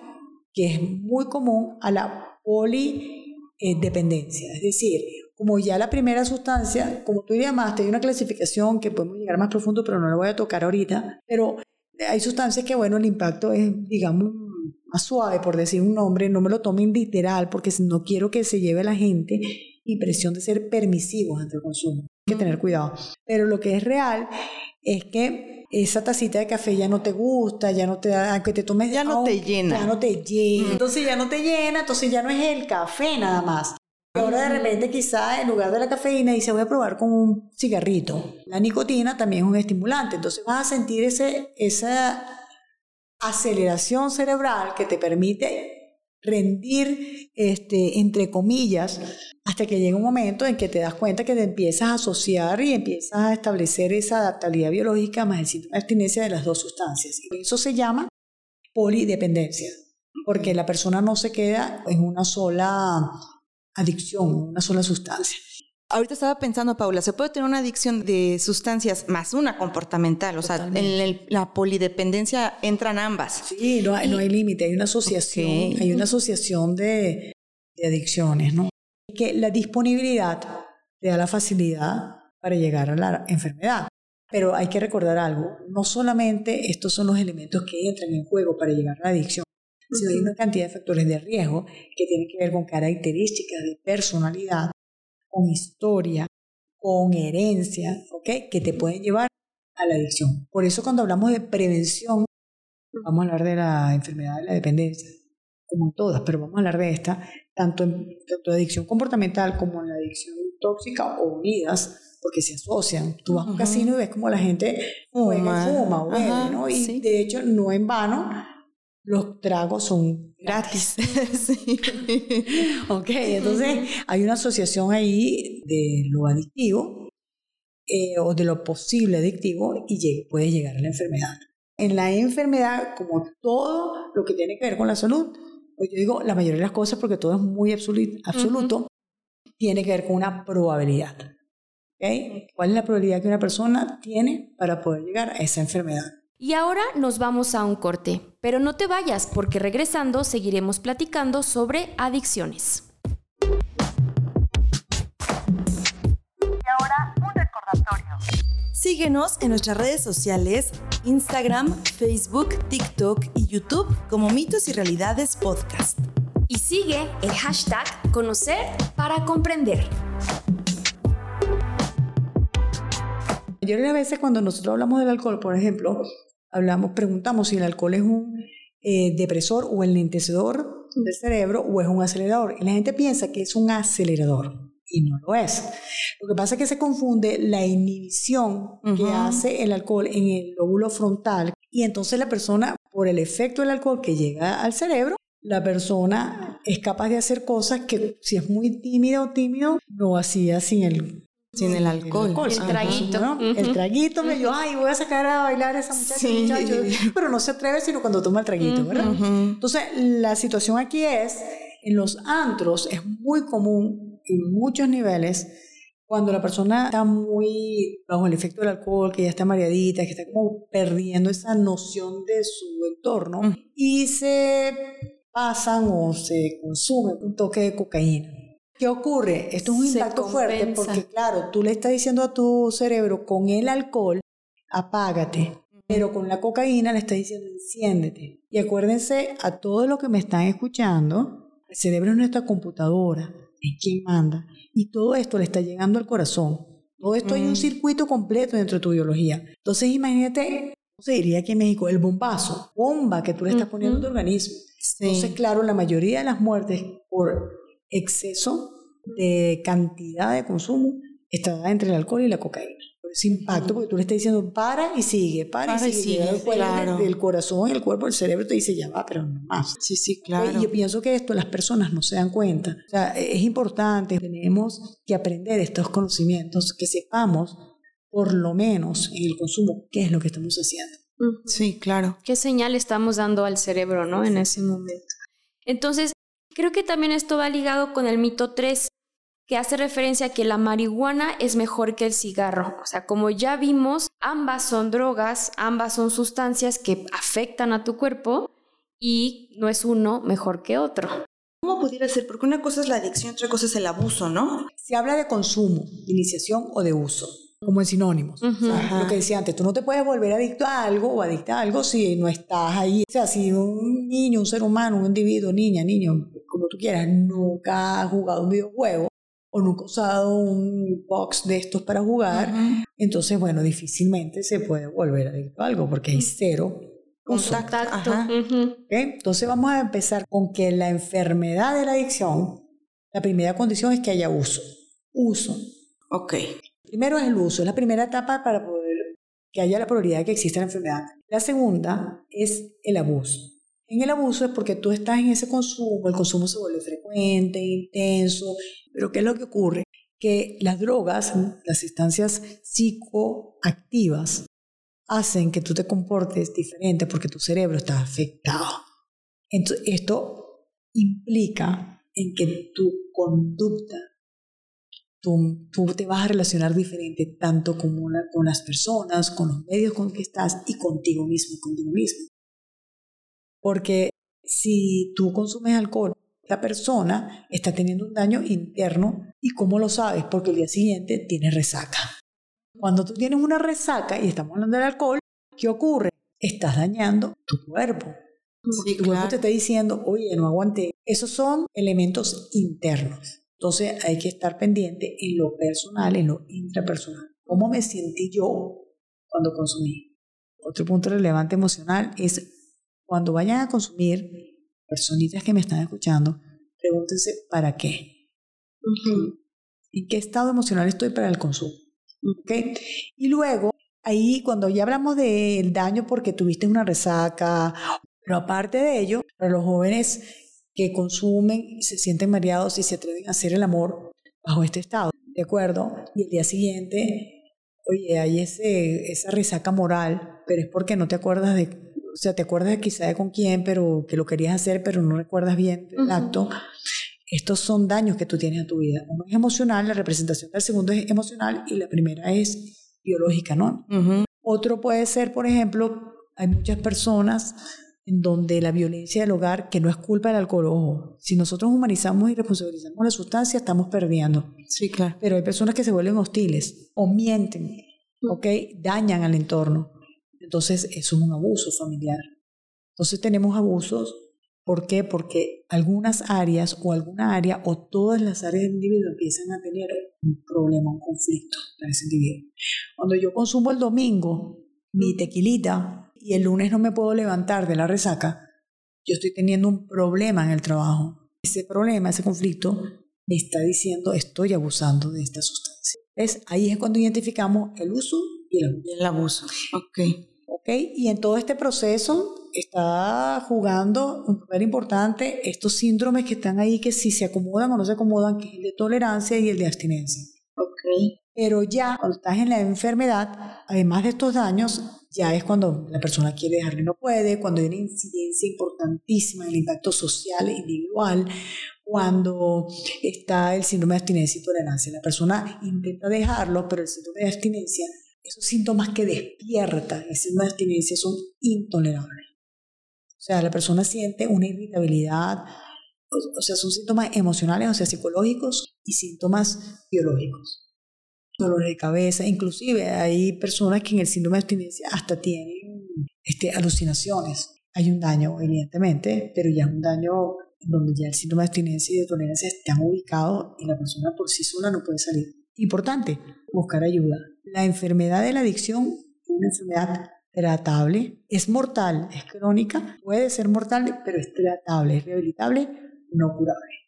que es muy común a la polidependencia. Es decir, como ya la primera sustancia, como tú llamaste, hay una clasificación que podemos llegar más profundo, pero no la voy a tocar ahorita, pero hay sustancias que, bueno, el impacto es, digamos, más suave, por decir un nombre, no me lo tomen literal, porque no quiero que se lleve a la gente impresión de ser permisivos ante el consumo. Hay que tener cuidado. Pero lo que es real es que esa tacita de café ya no te gusta, ya no te da, aunque te tomes... Ya no te llena. Ya no te llena. Entonces ya no te llena, entonces ya no es el café nada más. Ahora de repente quizá en lugar de la cafeína dice voy a probar con un cigarrito. La nicotina también es un estimulante, entonces vas a sentir ese, esa aceleración cerebral que te permite rendir, este, entre comillas, hasta que llega un momento en que te das cuenta que te empiezas a asociar y empiezas a establecer esa adaptabilidad biológica más el síntoma de abstinencia de las dos sustancias. Y eso se llama polidependencia, porque la persona no se queda en una sola adicción, una sola sustancia. Ahorita estaba pensando, Paula, ¿se puede tener una adicción de sustancias más una comportamental? O sea, en la polidependencia entran ambas. Sí, no, hay límite, hay una asociación, hay una asociación de, de adicciones, ¿no? Que la disponibilidad te da la facilidad para llegar a la enfermedad. Pero hay que recordar algo, no solamente estos son los elementos que entran en juego para llegar a la adicción, si hay una cantidad de factores de riesgo que tienen que ver con características de personalidad, con historia, con herencia, ¿ok? Que te pueden llevar a la adicción. Por eso cuando hablamos de prevención, vamos a hablar de la enfermedad de la dependencia, como en todas, pero vamos a hablar de esta, tanto en tanto adicción comportamental como en la adicción tóxica o unidas, porque se asocian. Tú vas a un casino y ves como la gente fuma, fuma o bebe, ¿no? Y de hecho, no en vano, los tragos son gratis. <laughs> sí. <laughs> ok, entonces hay una asociación ahí de lo adictivo eh, o de lo posible adictivo y puede llegar a la enfermedad. En la enfermedad, como todo lo que tiene que ver con la salud, pues yo digo la mayoría de las cosas porque todo es muy absoluto, tiene que ver con una probabilidad. ¿okay? ¿Cuál es la probabilidad que una persona tiene para poder llegar a esa enfermedad? Y ahora nos vamos a un corte, pero no te vayas porque regresando seguiremos platicando sobre adicciones. Y ahora un recordatorio. Síguenos en nuestras redes sociales, Instagram, Facebook, TikTok y YouTube como Mitos y Realidades Podcast. Y sigue el hashtag Conocer para Comprender. La mayoría de las veces cuando nosotros hablamos del alcohol, por ejemplo, hablamos, preguntamos si el alcohol es un eh, depresor o el lentecedor del cerebro o es un acelerador. Y la gente piensa que es un acelerador y no lo es. Lo que pasa es que se confunde la inhibición que hace el alcohol en el lóbulo frontal y entonces la persona, por el efecto del alcohol que llega al cerebro, la persona es capaz de hacer cosas que si es muy tímida o tímido, no hacía sin el sin el alcohol. El, traguito. El traguito me dijo, ay, voy a sacar a bailar a esa muchacha, muchacho. Pero no se atreve sino cuando toma el traguito, ¿verdad? Entonces, la situación aquí es en los antros es muy común en muchos niveles cuando la persona está muy bajo el efecto del alcohol, que ya está mareadita, que está como perdiendo esa noción de su entorno y se pasan o se consumen un toque de cocaína. ¿Qué ocurre? Esto es un impacto fuerte porque, claro, tú le estás diciendo a tu cerebro con el alcohol, apágate. Pero con la cocaína le estás diciendo enciéndete. Y acuérdense a todos los que me están escuchando, el cerebro es nuestra computadora, es quien manda. Y todo esto le está llegando al corazón. Todo esto hay un Mm. circuito completo dentro de tu biología. Entonces imagínate, ¿cómo se diría aquí en México? El bombazo, bomba que tú le estás poniendo a tu organismo. Sí. Entonces, claro, la mayoría de las muertes por exceso de cantidad de consumo está entre el alcohol y la cocaína. Por ese impacto, porque tú le estás diciendo para y sigue, para, Para y y sigue. sigue, Llega el claro. del corazón, el cuerpo, el cerebro te dice ya va, pero no más. Sí, sí, Y claro. yo pienso que esto las personas no se dan cuenta. O sea, es importante, tenemos que aprender estos conocimientos, que sepamos por lo menos en el consumo qué es lo que estamos haciendo. Sí, claro. qué señal estamos dando al cerebro, ¿no? En ese momento. Entonces, creo que también esto va ligado con el mito 3, que hace referencia a que la marihuana es mejor que el cigarro. O sea, como ya vimos, ambas son drogas, ambas son sustancias que afectan a tu cuerpo y no es uno mejor que otro. ¿Cómo pudiera ser? Porque una cosa es la adicción, otra cosa es el abuso, ¿no? Se habla de consumo, de iniciación o de uso, como en sinónimos. O sea, lo que decía antes, tú no te puedes volver adicto a algo o adicta a algo si no estás ahí. O sea, si un niño, un ser humano, un individuo, niña, niño, como tú quieras, nunca ha jugado un videojuego o nunca ha usado un box de estos para jugar, entonces, bueno, difícilmente se puede volver adicto a algo porque hay cero uso. Contacto. Entonces vamos a empezar con que la enfermedad de la adicción, la primera condición es que haya uso. Uso. Ok. Primero es el uso, es la primera etapa para poder que haya la probabilidad de que exista la enfermedad. La segunda es el abuso. En el abuso es porque tú estás en ese consumo, el consumo se vuelve frecuente, intenso, pero ¿qué es lo que ocurre? Que las drogas, las sustancias psicoactivas, hacen que tú te comportes diferente porque tu cerebro está afectado. Entonces, esto implica en que tu conducta tú, tú te vas a relacionar diferente tanto con, una- con las personas, con los medios con que estás y contigo mismo, contigo mismo. Porque si tú consumes alcohol, la persona está teniendo un daño interno y ¿cómo lo sabes? Porque el día siguiente tiene resaca. Cuando tú tienes una resaca y estamos hablando del alcohol, ¿qué ocurre? Estás dañando tu cuerpo. Sí, Tu cuerpo te está diciendo, oye, no aguanté. Esos son elementos internos. Entonces hay que estar pendiente en lo personal, en lo intrapersonal. ¿Cómo me sentí yo cuando consumí? Otro punto relevante emocional es cuando vayan a consumir, personitas que me están escuchando, pregúntense para qué. ¿En qué estado emocional estoy para el consumo? ¿Ok? Y luego, ahí cuando ya hablamos del daño porque tuviste una resaca, pero aparte de ello, para los jóvenes que consumen y se sienten mareados y se atreven a hacer el amor bajo este estado, ¿de acuerdo? Y el día siguiente, oye, hay ese, esa resaca moral, pero es porque no te acuerdas de, o sea, te acuerdas quizá de con quién, pero que lo querías hacer, pero no recuerdas bien el acto. Estos son daños que tú tienes en tu vida. Uno es emocional, la representación del segundo es emocional y la primera es biológica, ¿no? Otro puede ser, por ejemplo, hay muchas personas en donde la violencia del hogar, que no es culpa del alcohol, ojo, si nosotros humanizamos y responsabilizamos la sustancia, estamos perdiendo. Sí, claro. Pero hay personas que se vuelven hostiles o mienten, ¿ok? Dañan al entorno. Entonces, eso es un abuso familiar. Entonces, tenemos abusos. ¿Por qué? Porque algunas áreas o alguna área o todas las áreas del individuo empiezan a tener un problema, un conflicto para ese individuo. Cuando yo consumo el domingo mi tequilita y el lunes no me puedo levantar de la resaca, yo estoy teniendo un problema en el trabajo. Ese problema, ese conflicto, me está diciendo estoy abusando de esta sustancia. ¿Ves? Ahí es cuando identificamos el uso y el abuso. Y el abuso. Ok. ¿ok? Y en todo este proceso está jugando un papel importante estos síndromes que están ahí, que si se acomodan o no se acomodan, que es el de tolerancia y el de abstinencia. Ok. Pero ya cuando estás en la enfermedad, además de estos daños, ya es cuando la persona quiere dejarlo y no puede, cuando hay una incidencia importantísima en impacto social, individual, cuando está el síndrome de abstinencia y tolerancia. La persona intenta dejarlo, pero el síndrome de abstinencia, esos síntomas que despierta el síndrome de abstinencia son intolerables. O sea, la persona siente una irritabilidad, o sea, son síntomas emocionales, o sea, psicológicos y síntomas biológicos. Dolores de cabeza, inclusive hay personas que en el síndrome de abstinencia hasta tienen este, alucinaciones. Hay un daño, evidentemente, pero ya es un daño donde ya el síndrome de abstinencia y de tolerancia están ubicados y la persona por sí sola no puede salir. Importante, buscar ayuda. La enfermedad de la adicción es una enfermedad tratable, es mortal, es crónica, puede ser mortal, pero es tratable, es rehabilitable, no curable.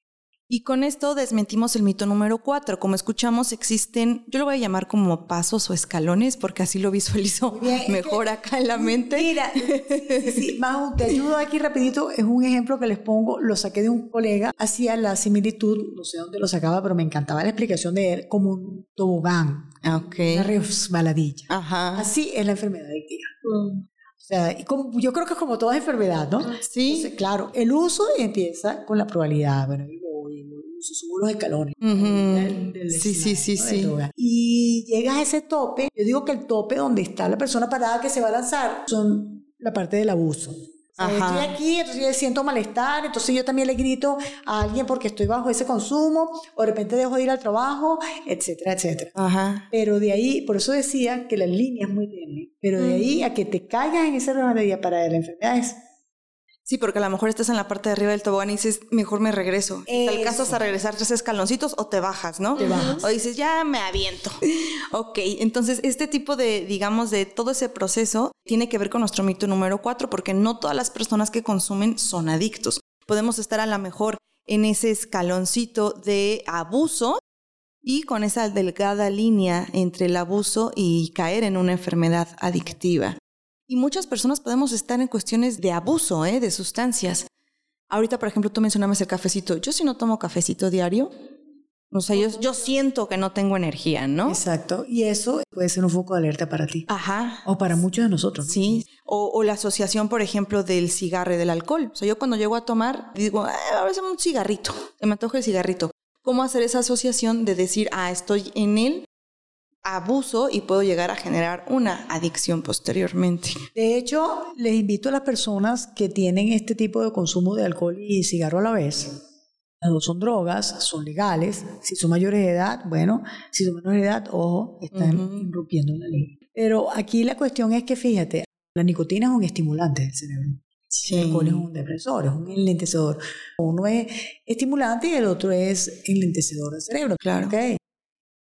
Y con esto desmentimos el mito número cuatro. Como escuchamos, existen, yo lo voy a llamar como pasos o escalones, porque así lo visualizo mejor acá en la mente. Mira, sí, te ayudo aquí rapidito. Es un ejemplo que les pongo, lo saqué de un colega, hacía la similitud, no sé dónde lo sacaba, pero me encantaba la explicación de él, como un tobogán, okay. una resbaladilla. Ajá. Así es la enfermedad adictiva. Mm. O sea, y como, yo creo que es como toda enfermedad, ¿no? Sí. claro, el uso empieza con la probabilidad. Bueno, subo los escalones. sí, sí, sí, sí. Y llegas a ese tope, yo digo que el tope donde está la persona parada que se va a lanzar son la parte del abuso. estoy aquí, entonces yo siento malestar, entonces yo también le grito a alguien porque estoy bajo ese consumo, o de repente dejo de ir al trabajo, etcétera, etcétera. Ajá. Pero de ahí, por eso decía que la línea es muy tenue, pero de ahí a que te caigas en esa día para la enfermedad es Sí, porque a lo mejor estás en la parte de arriba del tobogán y dices, mejor me regreso. El caso es a regresar tres escaloncitos o te bajas, ¿no? Te bajas. O dices, ya me aviento. <laughs> ok, entonces este tipo de, digamos, de todo ese proceso tiene que ver con nuestro mito número cuatro, porque no todas las personas que consumen son adictos. Podemos estar a lo mejor en ese escaloncito de abuso y con esa delgada línea entre el abuso y caer en una enfermedad adictiva. Y muchas personas podemos estar en cuestiones de abuso, ¿eh? de sustancias. Ahorita, por ejemplo, tú mencionabas el cafecito. Yo si no tomo cafecito diario, o sea, yo, yo, siento que no tengo energía, ¿no? Exacto. Y eso puede ser un foco de alerta para ti. Ajá. O para muchos de nosotros. Sí. O, o, la asociación, por ejemplo, del cigarro y del alcohol. O sea, yo cuando llego a tomar, digo, ah, a ver, un cigarrito. Se me antoja el cigarrito. ¿Cómo hacer esa asociación de decir, ah, estoy en él abuso y puedo llegar a generar una adicción posteriormente. De hecho, les invito a las personas que tienen este tipo de consumo de alcohol y cigarro a la vez. Las dos son drogas, son legales. Si son mayores de edad, bueno, si son menores de edad, ojo, están irrumpiendo la ley. Pero aquí la cuestión es que, fíjate, la nicotina es un estimulante del cerebro. El alcohol es un depresor, es un enlentecedor. Uno es estimulante y el otro es enlentecedor del cerebro. Claro. Okay.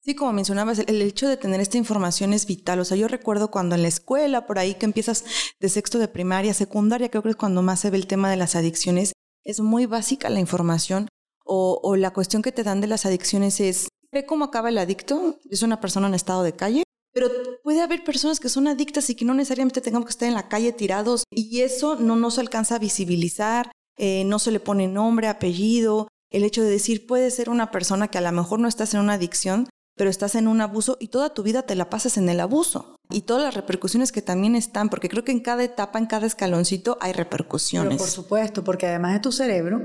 Sí, como mencionabas, el, hecho de tener esta información es vital. O sea, yo recuerdo cuando en la escuela, por ahí que empiezas de sexto de primaria, secundaria, creo que es cuando más se ve el tema de las adicciones, es muy básica la información o, o la cuestión que te dan de las adicciones es, ve cómo acaba el adicto, es una persona en estado de calle, pero puede haber personas que son adictas y que no necesariamente tengamos que estar en la calle tirados y eso no nos alcanza a visibilizar, eh, no se le pone nombre, apellido, el hecho de decir puede ser una persona que a lo mejor no estás en una adicción, pero estás en un abuso y toda tu vida te la pasas en el abuso. Y todas las repercusiones que también están, porque creo que en cada etapa, en cada escaloncito hay repercusiones. por supuesto, porque además de tu cerebro,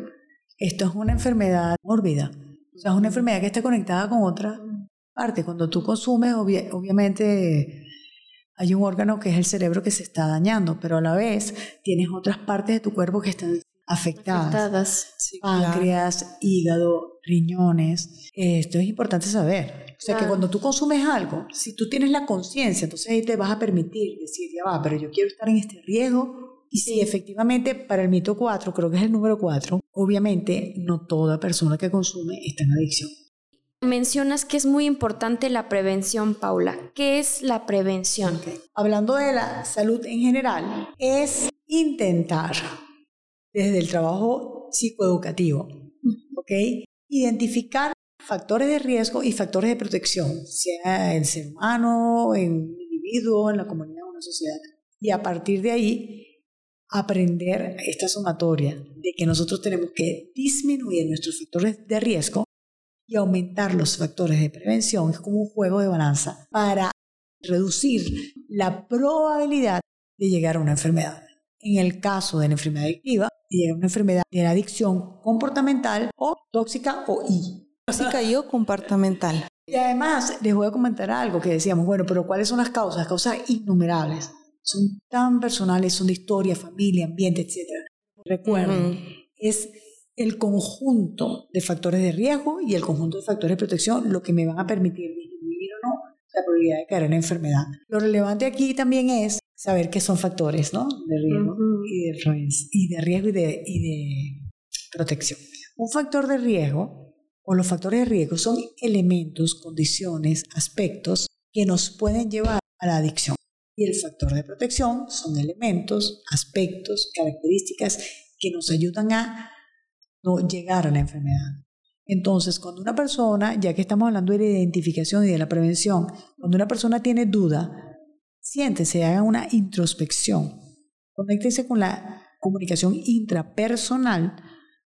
esto es una enfermedad mórbida. O sea, es una enfermedad que está conectada con otra parte. Cuando tú consumes, obviamente hay un órgano que es el cerebro que se está dañando, pero a la vez tienes otras partes de tu cuerpo que están afectadas. afectadas. Páncreas, hígado, riñones. Esto es importante saber. O sea que cuando tú consumes algo, si tú tienes la conciencia, entonces ahí te vas a permitir decir, ya va, pero yo quiero estar en este riesgo. Y si efectivamente para el mito 4, creo que es el número 4, obviamente no toda persona que consume está en adicción. Mencionas que es muy importante la prevención, Paula. ¿Qué es la prevención? Hablando de la salud en general, es intentar desde el trabajo psicoeducativo, ¿ok? Identificar factores de riesgo y factores de protección, sea el ser humano, en un individuo, en la comunidad en la sociedad. Y a partir de ahí, aprender esta sumatoria de que nosotros tenemos que disminuir nuestros factores de riesgo y aumentar los factores de prevención. Es como un juego de balanza para reducir la probabilidad de llegar a una enfermedad. En el caso de la enfermedad adictiva, llega a una enfermedad de la adicción comportamental o tóxica o I. Tóxica y o comportamental. Y además les voy a comentar algo que decíamos, bueno, pero ¿cuáles son las causas? Causas innumerables. Son tan personales, son de historia, familia, ambiente, etc. Recuerden, es el conjunto de factores de riesgo y el conjunto de factores de protección lo que me van a permitir disminuir o no la probabilidad de caer en la enfermedad. Lo relevante aquí también es saber qué son factores ¿no? de riesgo y, de, y de riesgo y de, y de protección. Un factor de riesgo o los factores de riesgo son elementos, condiciones, aspectos que nos pueden llevar a la adicción. Y el factor de protección son elementos, aspectos, características que nos ayudan a no llegar a la enfermedad. Entonces, cuando una persona, ya que estamos hablando de la identificación y de la prevención, cuando una persona tiene duda, siéntese, haga una introspección, conéctese con la comunicación intrapersonal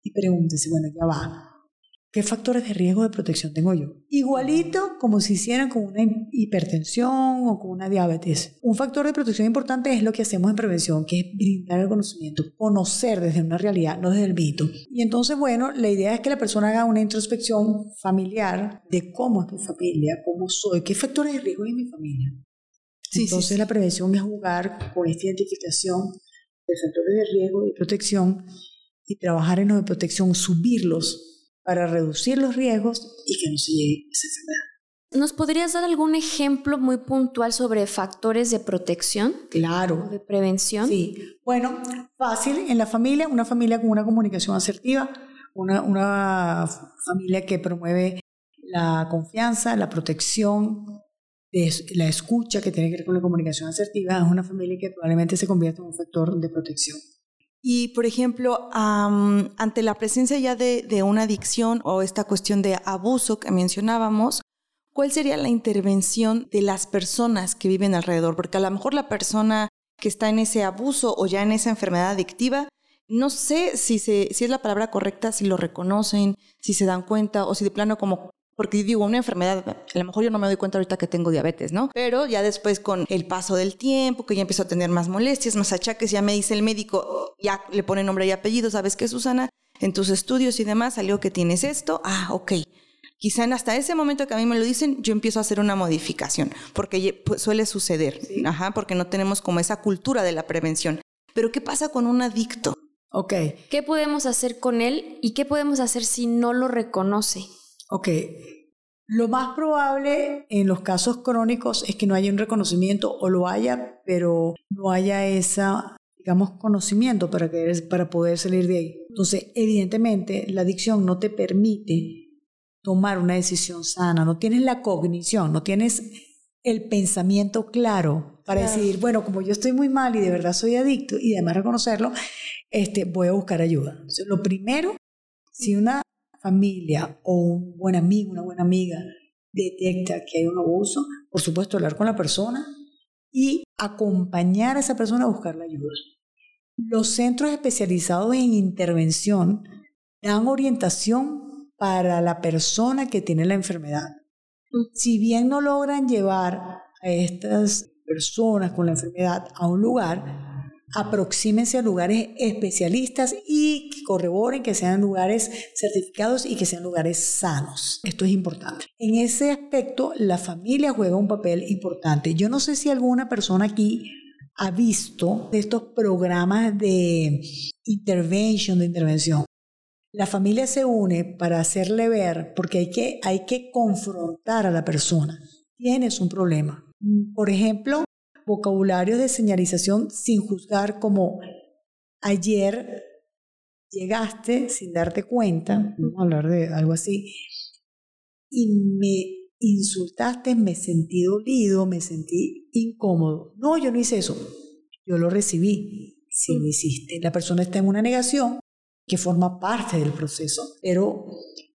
y pregúntese, bueno, ya va, ¿Qué factores de riesgo de protección tengo yo? Igualito como si hicieran con una hipertensión o con una diabetes. Un factor de protección importante es lo que hacemos en prevención, que es brindar el conocimiento, conocer desde una realidad, no desde el mito. Y entonces, bueno, la idea es que la persona haga una introspección familiar de cómo es mi familia, cómo soy, qué factores de riesgo hay en mi familia. entonces, la prevención es jugar con esta identificación de factores de riesgo y protección y trabajar en los de protección, subirlos para reducir los riesgos y que no se llegue esa enfermedad. ¿Nos podrías dar algún ejemplo muy puntual sobre factores de protección? Claro. ¿De prevención? Sí. Bueno, fácil. En la familia, una familia con una comunicación asertiva, una, una familia que promueve la confianza, la protección, la escucha que tiene que ver con la comunicación asertiva, es una familia que probablemente se convierta en un factor de protección. Y, por ejemplo, ante la presencia ya de, una adicción o esta cuestión de abuso que mencionábamos, ¿cuál sería la intervención de las personas que viven alrededor? Porque a lo mejor la persona que está en ese abuso o ya en esa enfermedad adictiva, no sé si, si es la palabra correcta, si lo reconocen, si se dan cuenta o si de plano como porque digo, una enfermedad, a lo mejor yo no me doy cuenta ahorita que tengo diabetes, ¿no? Pero ya después con el paso del tiempo, que ya empiezo a tener más molestias, más achaques, ya me dice el médico, ya le pone nombre y apellido, ¿sabes qué, Susana? En tus estudios y demás salió que tienes esto, ah, ok. Quizá hasta ese momento que a mí me lo dicen, yo empiezo a hacer una modificación, porque pues, suele suceder, ajá, porque no tenemos como esa cultura de la prevención. Pero ¿qué pasa con un adicto? Ok. ¿Qué podemos hacer con él y qué podemos hacer si no lo reconoce? Ok. Lo más probable en los casos crónicos es que no haya un reconocimiento o lo haya, pero no haya esa digamos, conocimiento para, que, para poder salir de ahí. Entonces, evidentemente, la adicción no te permite tomar una decisión sana, no tienes la cognición, no tienes el pensamiento claro para decir, bueno, como yo estoy muy mal y de verdad soy adicto y además reconocerlo, este, voy a buscar ayuda. Entonces, lo primero, si una familia o un buen amigo, una buena amiga detecta que hay un abuso, por supuesto hablar con la persona y acompañar a esa persona a buscar la ayuda. Los centros especializados en intervención dan orientación para la persona que tiene la enfermedad. Si bien no logran llevar a estas personas con la enfermedad a un lugar, aproxímense a lugares especialistas y que corroboren que sean lugares certificados y que sean lugares sanos. Esto es importante. En ese aspecto, la familia juega un papel importante. Yo no sé si alguna persona aquí ha visto estos programas de intervention, de intervención. La familia se une para hacerle ver, porque hay que, hay que confrontar a la persona. Tienes un problema. Por ejemplo, vocabulario de señalización sin juzgar como ayer llegaste sin darte cuenta, vamos a hablar de algo así, y me insultaste, me sentí dolido, me sentí incómodo. No, yo no hice eso, yo lo recibí, si lo hiciste. La persona está en una negación que forma parte del proceso, pero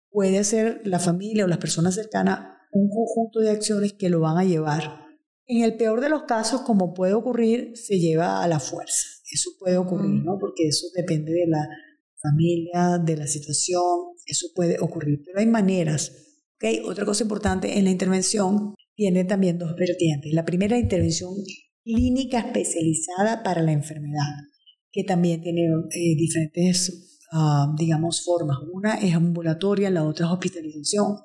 puede ser la familia o las personas cercanas un conjunto de acciones que lo van a llevar en el peor de los casos, como puede ocurrir, se lleva a la fuerza. Eso puede ocurrir, ¿no? Porque eso depende de la familia, de la situación, eso puede ocurrir. Pero hay maneras. ¿okay? Otra cosa importante en la intervención tiene también dos vertientes. La primera, intervención clínica especializada para la enfermedad. que también tiene eh, diferentes, ah, digamos, formas. Una es ambulatoria, la otra es hospitalización.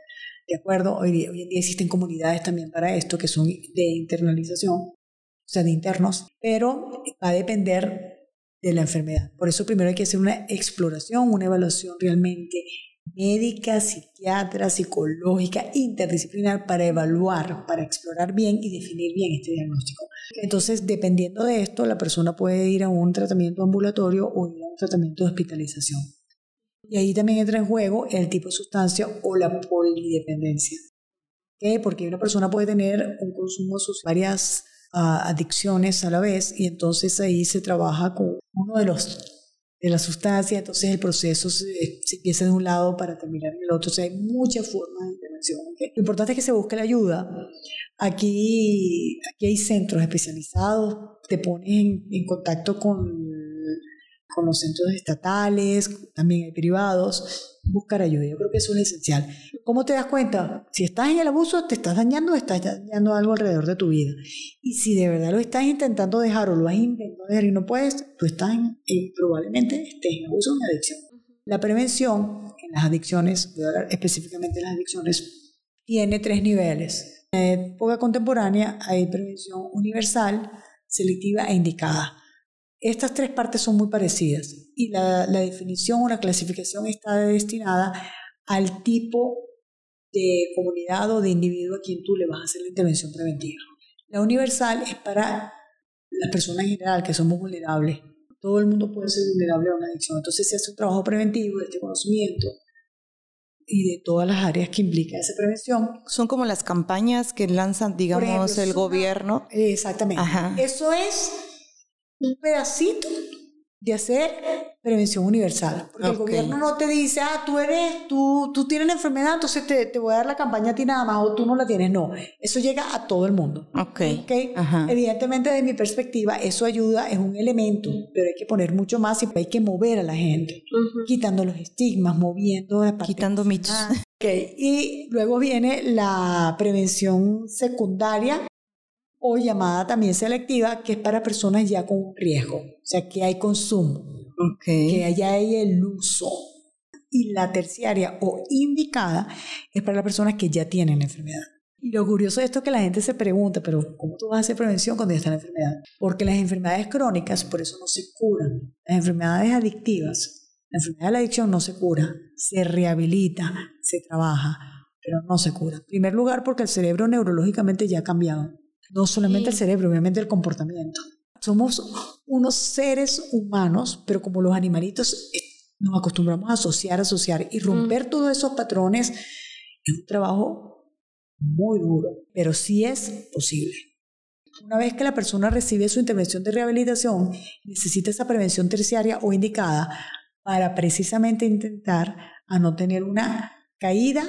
¿De acuerdo? Hoy, hoy en día existen comunidades también para esto que son de internalización, o sea, de internos, pero va a depender de la enfermedad. Por eso primero hay que hacer una exploración, una evaluación realmente médica, psiquiatra, psicológica, interdisciplinar para evaluar, para explorar bien y definir bien este diagnóstico. Entonces, dependiendo de esto, la persona puede ir a un tratamiento ambulatorio o ir a un tratamiento de hospitalización. Y ahí también entra en juego el tipo de sustancia o la polidependencia. ¿Okay? Porque una persona puede tener un consumo de varias uh, adicciones a la vez y entonces ahí se trabaja con uno de los de la sustancia, entonces el proceso se, empieza de un lado para terminar en el otro. O sea, hay muchas formas de intervención. Lo importante es que se busque la ayuda. Aquí, aquí hay centros especializados, te pones en, contacto con, con los centros estatales, también hay privados, buscar ayuda. Yo creo que eso es esencial. ¿Cómo te das cuenta? Si estás en el abuso, te estás dañando, estás dañando algo alrededor de tu vida. Y si de verdad lo estás intentando dejar o lo has intentado dejar y no puedes, tú estás en, probablemente estés en abuso o en adicción. La prevención en las adicciones, voy a hablar específicamente de las adicciones, tiene tres niveles. En la época contemporánea hay prevención universal, selectiva e indicada. Estas tres partes son muy parecidas y la, definición o la clasificación está destinada al tipo de comunidad o de individuo a quien tú le vas a hacer la intervención preventiva. La universal es para las personas en general que somos vulnerables. Todo el mundo puede ser vulnerable a una adicción. Entonces se hace un trabajo preventivo de este conocimiento y de todas las áreas que implica esa prevención. Son como las campañas que lanzan, digamos, el gobierno. Exactamente. Eso es un pedacito de hacer prevención universal. Porque el gobierno no te dice, ah, tú eres, tú, tú tienes la enfermedad, entonces te, te, voy a dar la campaña a ti nada más, o tú no la tienes. No, eso llega a todo el mundo. Ok. okay? Evidentemente, desde mi perspectiva, eso ayuda, es un elemento, pero hay que poner mucho más y hay que mover a la gente, quitando los estigmas, moviendo Quitando mitos. <laughs> Okay. Y luego viene la prevención secundaria, o llamada también selectiva, que es para personas ya con riesgo, o sea, que hay consumo, que ya hay el uso. Y la terciaria o indicada es para las personas que ya tienen la enfermedad. Y lo curioso de esto es que la gente se pregunta, pero ¿cómo tú vas a hacer prevención cuando ya está la enfermedad? Porque las enfermedades crónicas, por eso no se curan. Las enfermedades adictivas, la enfermedad de la adicción no se cura, se rehabilita, se trabaja, pero no se cura. En primer lugar, porque el cerebro neurológicamente ya ha cambiado. No solamente el cerebro, obviamente el comportamiento. Somos unos seres humanos, pero como los animalitos eh, nos acostumbramos a asociar, asociar y romper todos esos patrones es un trabajo muy duro, pero sí es posible. Una vez que la persona recibe su intervención de rehabilitación, necesita esa prevención terciaria o indicada para precisamente intentar a no tener una caída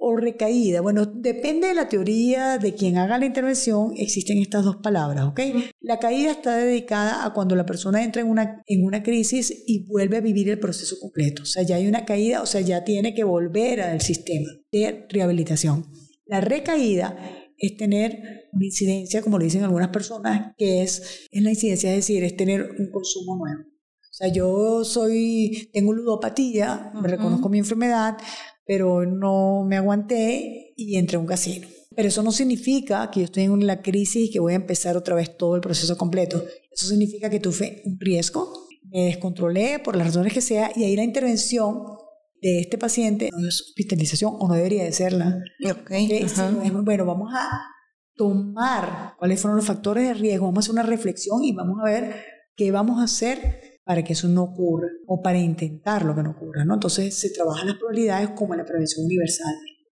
o recaída. Bueno, depende de la teoría de quien haga la intervención, existen estas dos palabras, ¿ok? La caída está dedicada a cuando la persona entra en una, en una crisis y vuelve a vivir el proceso completo. O sea, ya hay una caída, o sea, ya tiene que volver al sistema de rehabilitación. La recaída es tener una incidencia, como lo dicen algunas personas, que es, es la incidencia, es decir, es tener un consumo nuevo. O sea, yo soy, tengo ludopatía, me reconozco mi enfermedad, pero no me aguanté y entré a un casino. Pero eso no significa que yo estoy en la crisis y que voy a empezar otra vez todo el proceso completo. Eso significa que tuve un riesgo, me descontrolé por las razones que sea y ahí la intervención de este paciente no es hospitalización o no debería de serla. Okay, bueno, vamos a tomar cuáles fueron los factores de riesgo, vamos a hacer una reflexión y vamos a ver qué vamos a hacer para que eso no ocurra o para intentar lo que no ocurra, ¿no? Entonces se trabajan las probabilidades como la prevención universal.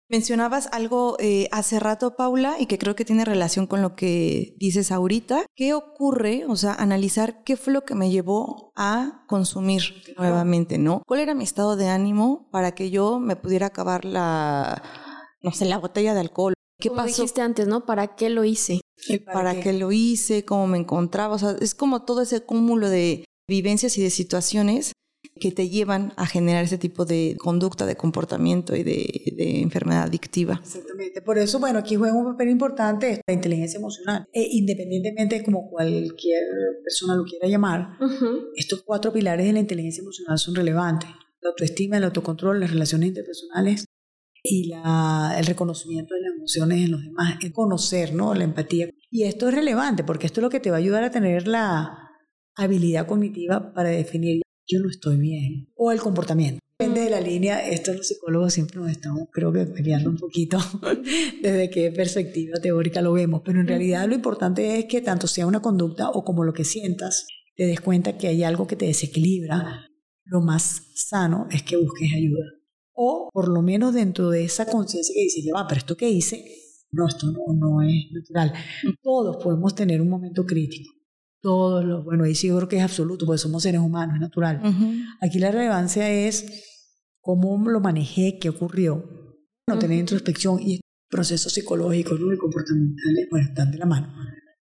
Mencionabas algo eh, hace rato, Paula, y que creo que tiene relación con lo que dices ahorita. ¿Qué ocurre? O sea, analizar qué fue lo que me llevó a consumir nuevamente, ¿no? ¿Cuál era mi estado de ánimo para que yo me pudiera acabar la, no sé, la botella de alcohol? ¿Qué Como dijiste antes, ¿no? ¿Para qué lo hice? ¿Para, qué? lo hice? ¿Cómo me encontraba? O sea, es como todo ese cúmulo de vivencias y de situaciones que te llevan a generar ese tipo de conducta, de comportamiento y de, enfermedad adictiva. Exactamente. Por eso, bueno, aquí juega un papel importante la inteligencia emocional. E independientemente de como cualquier persona lo quiera llamar, estos cuatro pilares de la inteligencia emocional son relevantes. La autoestima, el autocontrol, las relaciones interpersonales y el reconocimiento de las emociones en los demás, el conocer, ¿no? La empatía. Y esto es relevante porque esto es lo que te va a ayudar a tener la habilidad cognitiva para definir yo no estoy bien. O el comportamiento. Depende de la línea, esto los psicólogos siempre nos estamos, creo que, peleando un poquito <laughs> desde qué perspectiva teórica lo vemos, pero en realidad lo importante es que tanto sea una conducta o como lo que sientas, te des cuenta que hay algo que te desequilibra. Lo más sano es que busques ayuda. O por lo menos dentro de esa conciencia que dice, ya va, pero esto que hice, no, esto no, no es natural. Todos podemos tener un momento crítico todos los, bueno, ahí sí yo creo que es absoluto, porque somos seres humanos, es natural. Aquí la relevancia es cómo lo manejé, qué ocurrió, no tener introspección y procesos psicológicos ¿no? y comportamentales, bueno, están de la mano.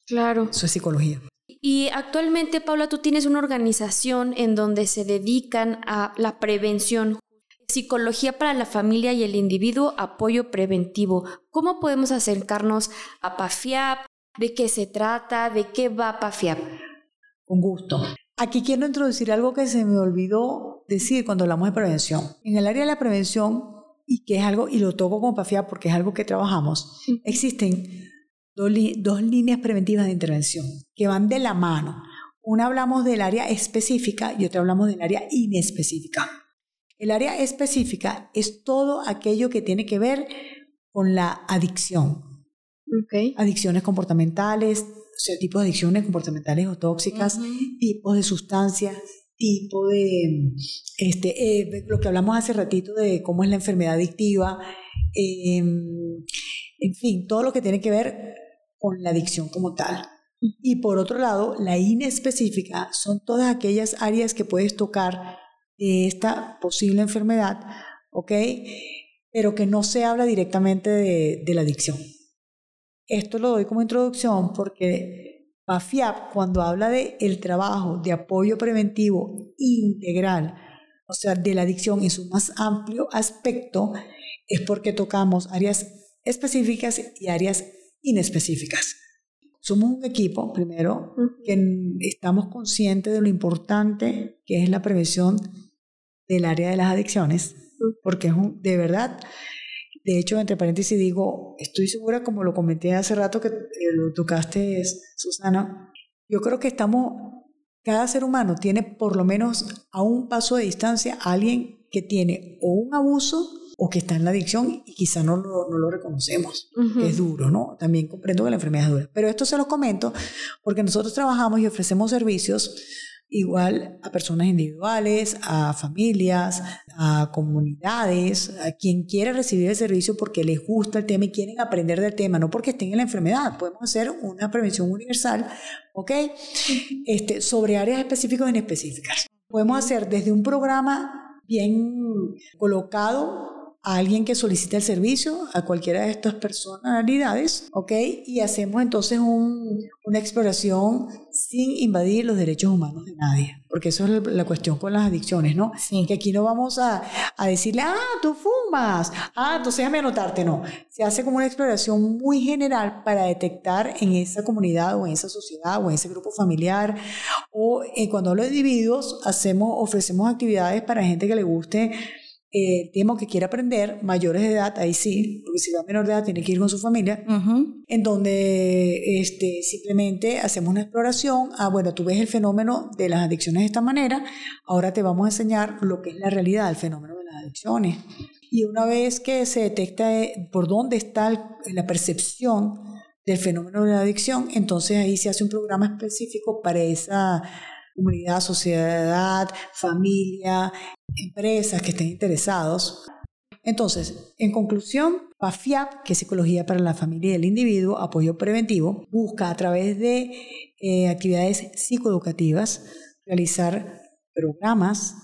Claro. Eso es psicología. Y actualmente, Paula, tú tienes una organización en donde se dedican a la prevención, psicología para la familia y el individuo, apoyo preventivo. ¿Cómo podemos acercarnos a PAFIAP, de qué se trata, de qué va PAFIAP. Con gusto. Aquí quiero introducir algo que se me olvidó decir cuando hablamos de prevención. En el área de la prevención, y que es algo, y lo toco con PAFIAP porque es algo que trabajamos, existen dos, dos líneas preventivas de intervención que van de la mano. Una hablamos del área específica y otra hablamos del área inespecífica. El área específica es todo aquello que tiene que ver con la adicción, Adicciones comportamentales, o sea, tipos de adicciones comportamentales o tóxicas, tipos de sustancias, tipo de, este, eh, lo que hablamos hace ratito de cómo es la enfermedad adictiva, em, en fin, todo lo que tiene que ver con la adicción como tal. Y por otro lado, la inespecífica son todas aquellas áreas que puedes tocar de esta posible enfermedad, ¿ok? Pero que no se habla directamente de la adicción. Esto lo doy como introducción porque PAFIAP, cuando habla de el trabajo de apoyo preventivo integral, o sea, de la adicción en su más amplio aspecto, es porque tocamos áreas específicas y áreas inespecíficas. Somos un equipo, primero, que estamos conscientes de lo importante que es la prevención del área de las adicciones, porque es de verdad de hecho, entre paréntesis digo, estoy segura, como lo comenté hace rato que eh, lo tocaste, Susana, yo creo que estamos, cada ser humano tiene por lo menos a un paso de distancia a alguien que tiene o un abuso o que está en la adicción y quizá no lo, no lo reconocemos, que es duro, ¿no? También comprendo que la enfermedad es dura. Pero esto se lo comento porque nosotros trabajamos y ofrecemos servicios igual a personas individuales, a familias, a comunidades, a quien quiera recibir el servicio porque les gusta el tema y quieren aprender del tema, no porque estén en la enfermedad. Podemos hacer una prevención universal, ¿ok? Este, sobre áreas específicas e inespecíficas. Podemos hacer desde un programa bien colocado a alguien que solicita el servicio, a cualquiera de estas personalidades, ¿ok? Y hacemos entonces una exploración sin invadir los derechos humanos de nadie, porque eso es la cuestión con las adicciones, ¿no? Sí. Que aquí no vamos a, a decirle, ah, tú fumas, ah, entonces déjame anotarte, no. Se hace como una exploración muy general para detectar en esa comunidad o en esa sociedad o en ese grupo familiar, o eh, cuando hablo de individuos, hacemos, ofrecemos actividades para gente que le guste eh, el que quiere aprender, mayores de edad, ahí sí, porque si va menor de edad tiene que ir con su familia, en donde este, simplemente hacemos una exploración, ah, bueno, tú ves el fenómeno de las adicciones de esta manera, ahora te vamos a enseñar lo que es la realidad del fenómeno de las adicciones. Y una vez que se detecta eh, por dónde está la percepción del fenómeno de la adicción, entonces ahí se hace un programa específico para esa comunidad, sociedad, familia, empresas que estén interesados. Entonces, en conclusión, PAFIAP, que es Psicología para la Familia y el Individuo, apoyo preventivo, busca a través de eh, actividades psicoeducativas realizar programas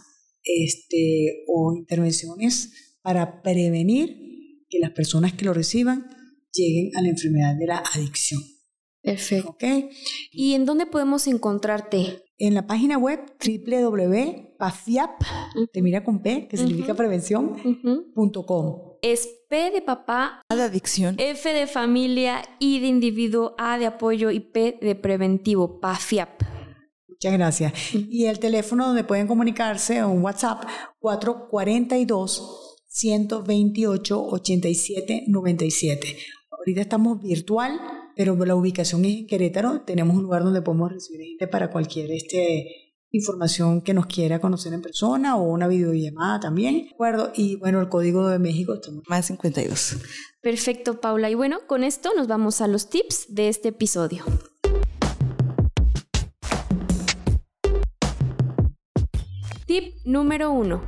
este, o intervenciones para prevenir que las personas que lo reciban lleguen a la enfermedad de la adicción. Perfecto. ¿Y en dónde podemos encontrarte? En la página web www.pafiap, termina con P, que significa prevención, punto com. Es P de papá, A de adicción. F de familia, I de individuo, A de apoyo y P de preventivo, PAFIAP. Muchas gracias. Y el teléfono donde pueden comunicarse, un WhatsApp, 442 128 87 97. Ahorita estamos virtual, pero la ubicación es en Querétaro. Tenemos un lugar donde podemos recibir gente para cualquier este, información que nos quiera conocer en persona o una videollamada también. ¿De acuerdo? Y bueno, el código de México está Más 52. Perfecto, Paula. Y bueno, con esto nos vamos a los tips de este episodio. Tip número uno.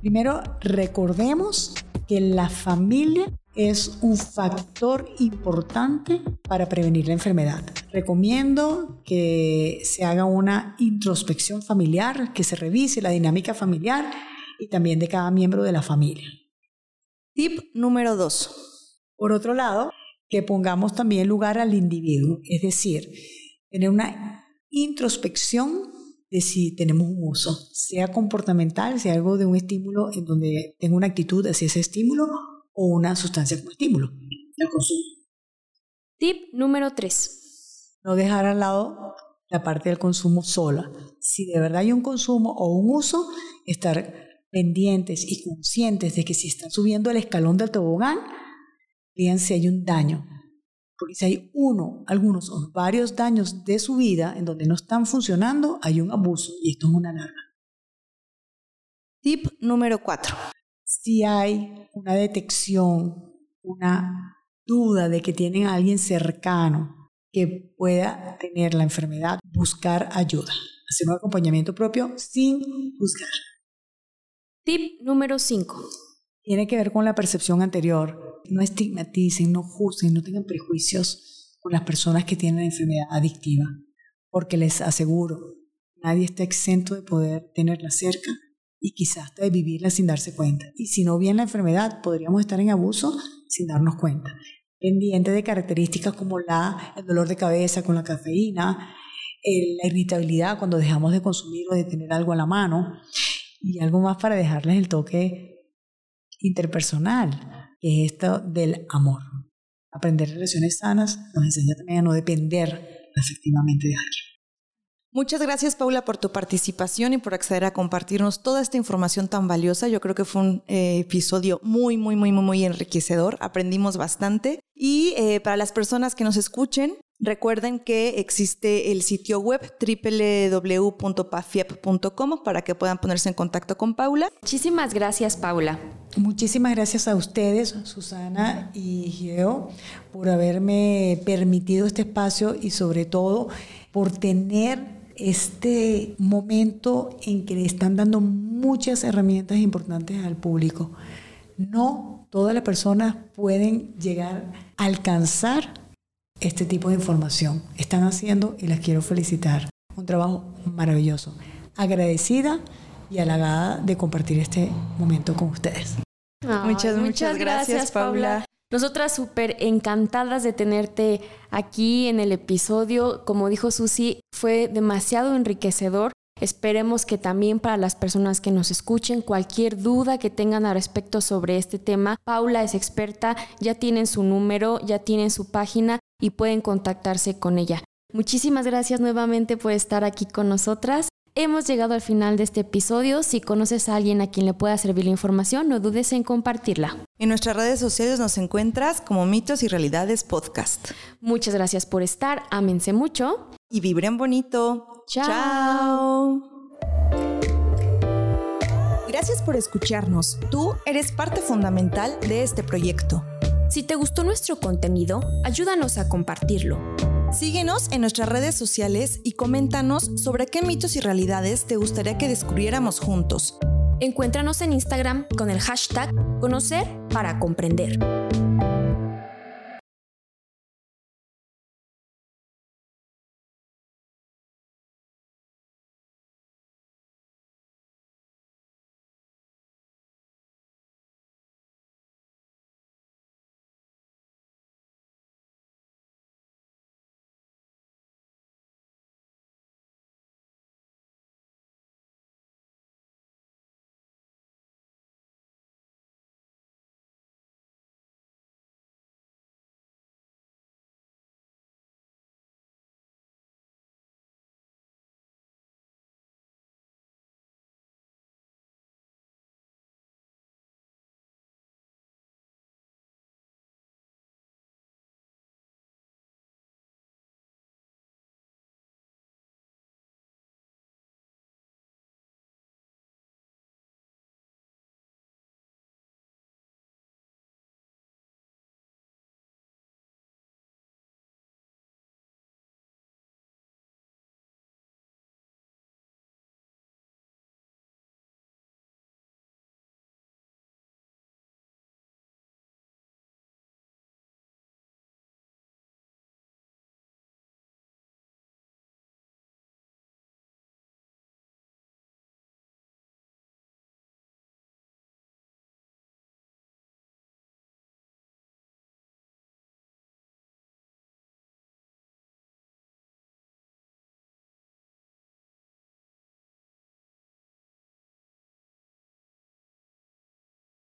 Primero, recordemos que la familia es un factor importante para prevenir la enfermedad. Recomiendo que se haga una introspección familiar, que se revise la dinámica familiar y también de cada miembro de la familia. Tip número 2. Por otro lado, que pongamos también lugar al individuo, es decir, tener una introspección de si tenemos un uso, sea comportamental, sea algo de un estímulo en donde tengo una actitud hacia ese estímulo o una sustancia como estímulo, el consumo. Tip número 3. No dejar al lado la parte del consumo sola. Si de verdad hay un consumo o un uso, estar pendientes y conscientes de que si están subiendo el escalón del tobogán, vean si hay un daño. Porque si hay uno, algunos o varios daños de su vida en donde no están funcionando, hay un abuso y esto es una alarma. Tip número 4. Si hay una detección, una duda de que tienen a alguien cercano que pueda tener la enfermedad, buscar ayuda. Hacer un acompañamiento propio sin buscar. Tip número 5. Tiene que ver con la percepción anterior. No estigmaticen, no juzguen, no tengan prejuicios con las personas que tienen enfermedad adictiva, porque les aseguro, nadie está exento de poder tenerla cerca y quizás hasta de vivirla sin darse cuenta. Y si no bien la enfermedad, podríamos estar en abuso sin darnos cuenta. Pendiente de características como la, el dolor de cabeza con la cafeína, la irritabilidad cuando dejamos de consumir o de tener algo a la mano, y algo más para dejarles el toque interpersonal, que es esto del amor. Aprender relaciones sanas nos enseña también a no depender efectivamente de alguien. Muchas gracias Paula por tu participación y por acceder a compartirnos toda esta información tan valiosa. Yo creo que fue un eh, episodio muy, muy, muy, muy, muy enriquecedor. Aprendimos bastante. Y eh, para las personas que nos escuchen, recuerden que existe el sitio web www.pafiep.com para que puedan ponerse en contacto con Paula. Muchísimas gracias, Paula. Muchísimas gracias a ustedes, Susana y Geo, por haberme permitido este espacio y sobre todo por tener este momento en que le están dando muchas herramientas importantes al público. No todas las personas pueden llegar a alcanzar este tipo de información. Están haciendo y las quiero felicitar. Un trabajo maravilloso. Agradecida y halagada de compartir este momento con ustedes. Muchas, muchas, gracias. Paula. Nosotras súper encantadas de tenerte aquí en el episodio. Como dijo Susi, fue demasiado enriquecedor. Esperemos que también para las personas que nos escuchen, cualquier duda que tengan al respecto sobre este tema, Paula es experta, ya tienen su número, ya tienen su página y pueden contactarse con ella. Muchísimas gracias nuevamente por estar aquí con nosotras. Hemos llegado al final de este episodio. Si conoces a alguien a quien le pueda servir la información, no dudes en compartirla. En nuestras redes sociales nos encuentras como Mitos y Realidades Podcast. Muchas gracias por estar, ámense mucho. Y vibren bonito. Chao. Chao. Gracias por escucharnos. Tú eres parte fundamental de este proyecto. Si te gustó nuestro contenido, ayúdanos a compartirlo. Síguenos en nuestras redes sociales y coméntanos sobre qué mitos y realidades te gustaría que descubriéramos juntos. Encuéntranos en Instagram con el hashtag Conocer para Comprender.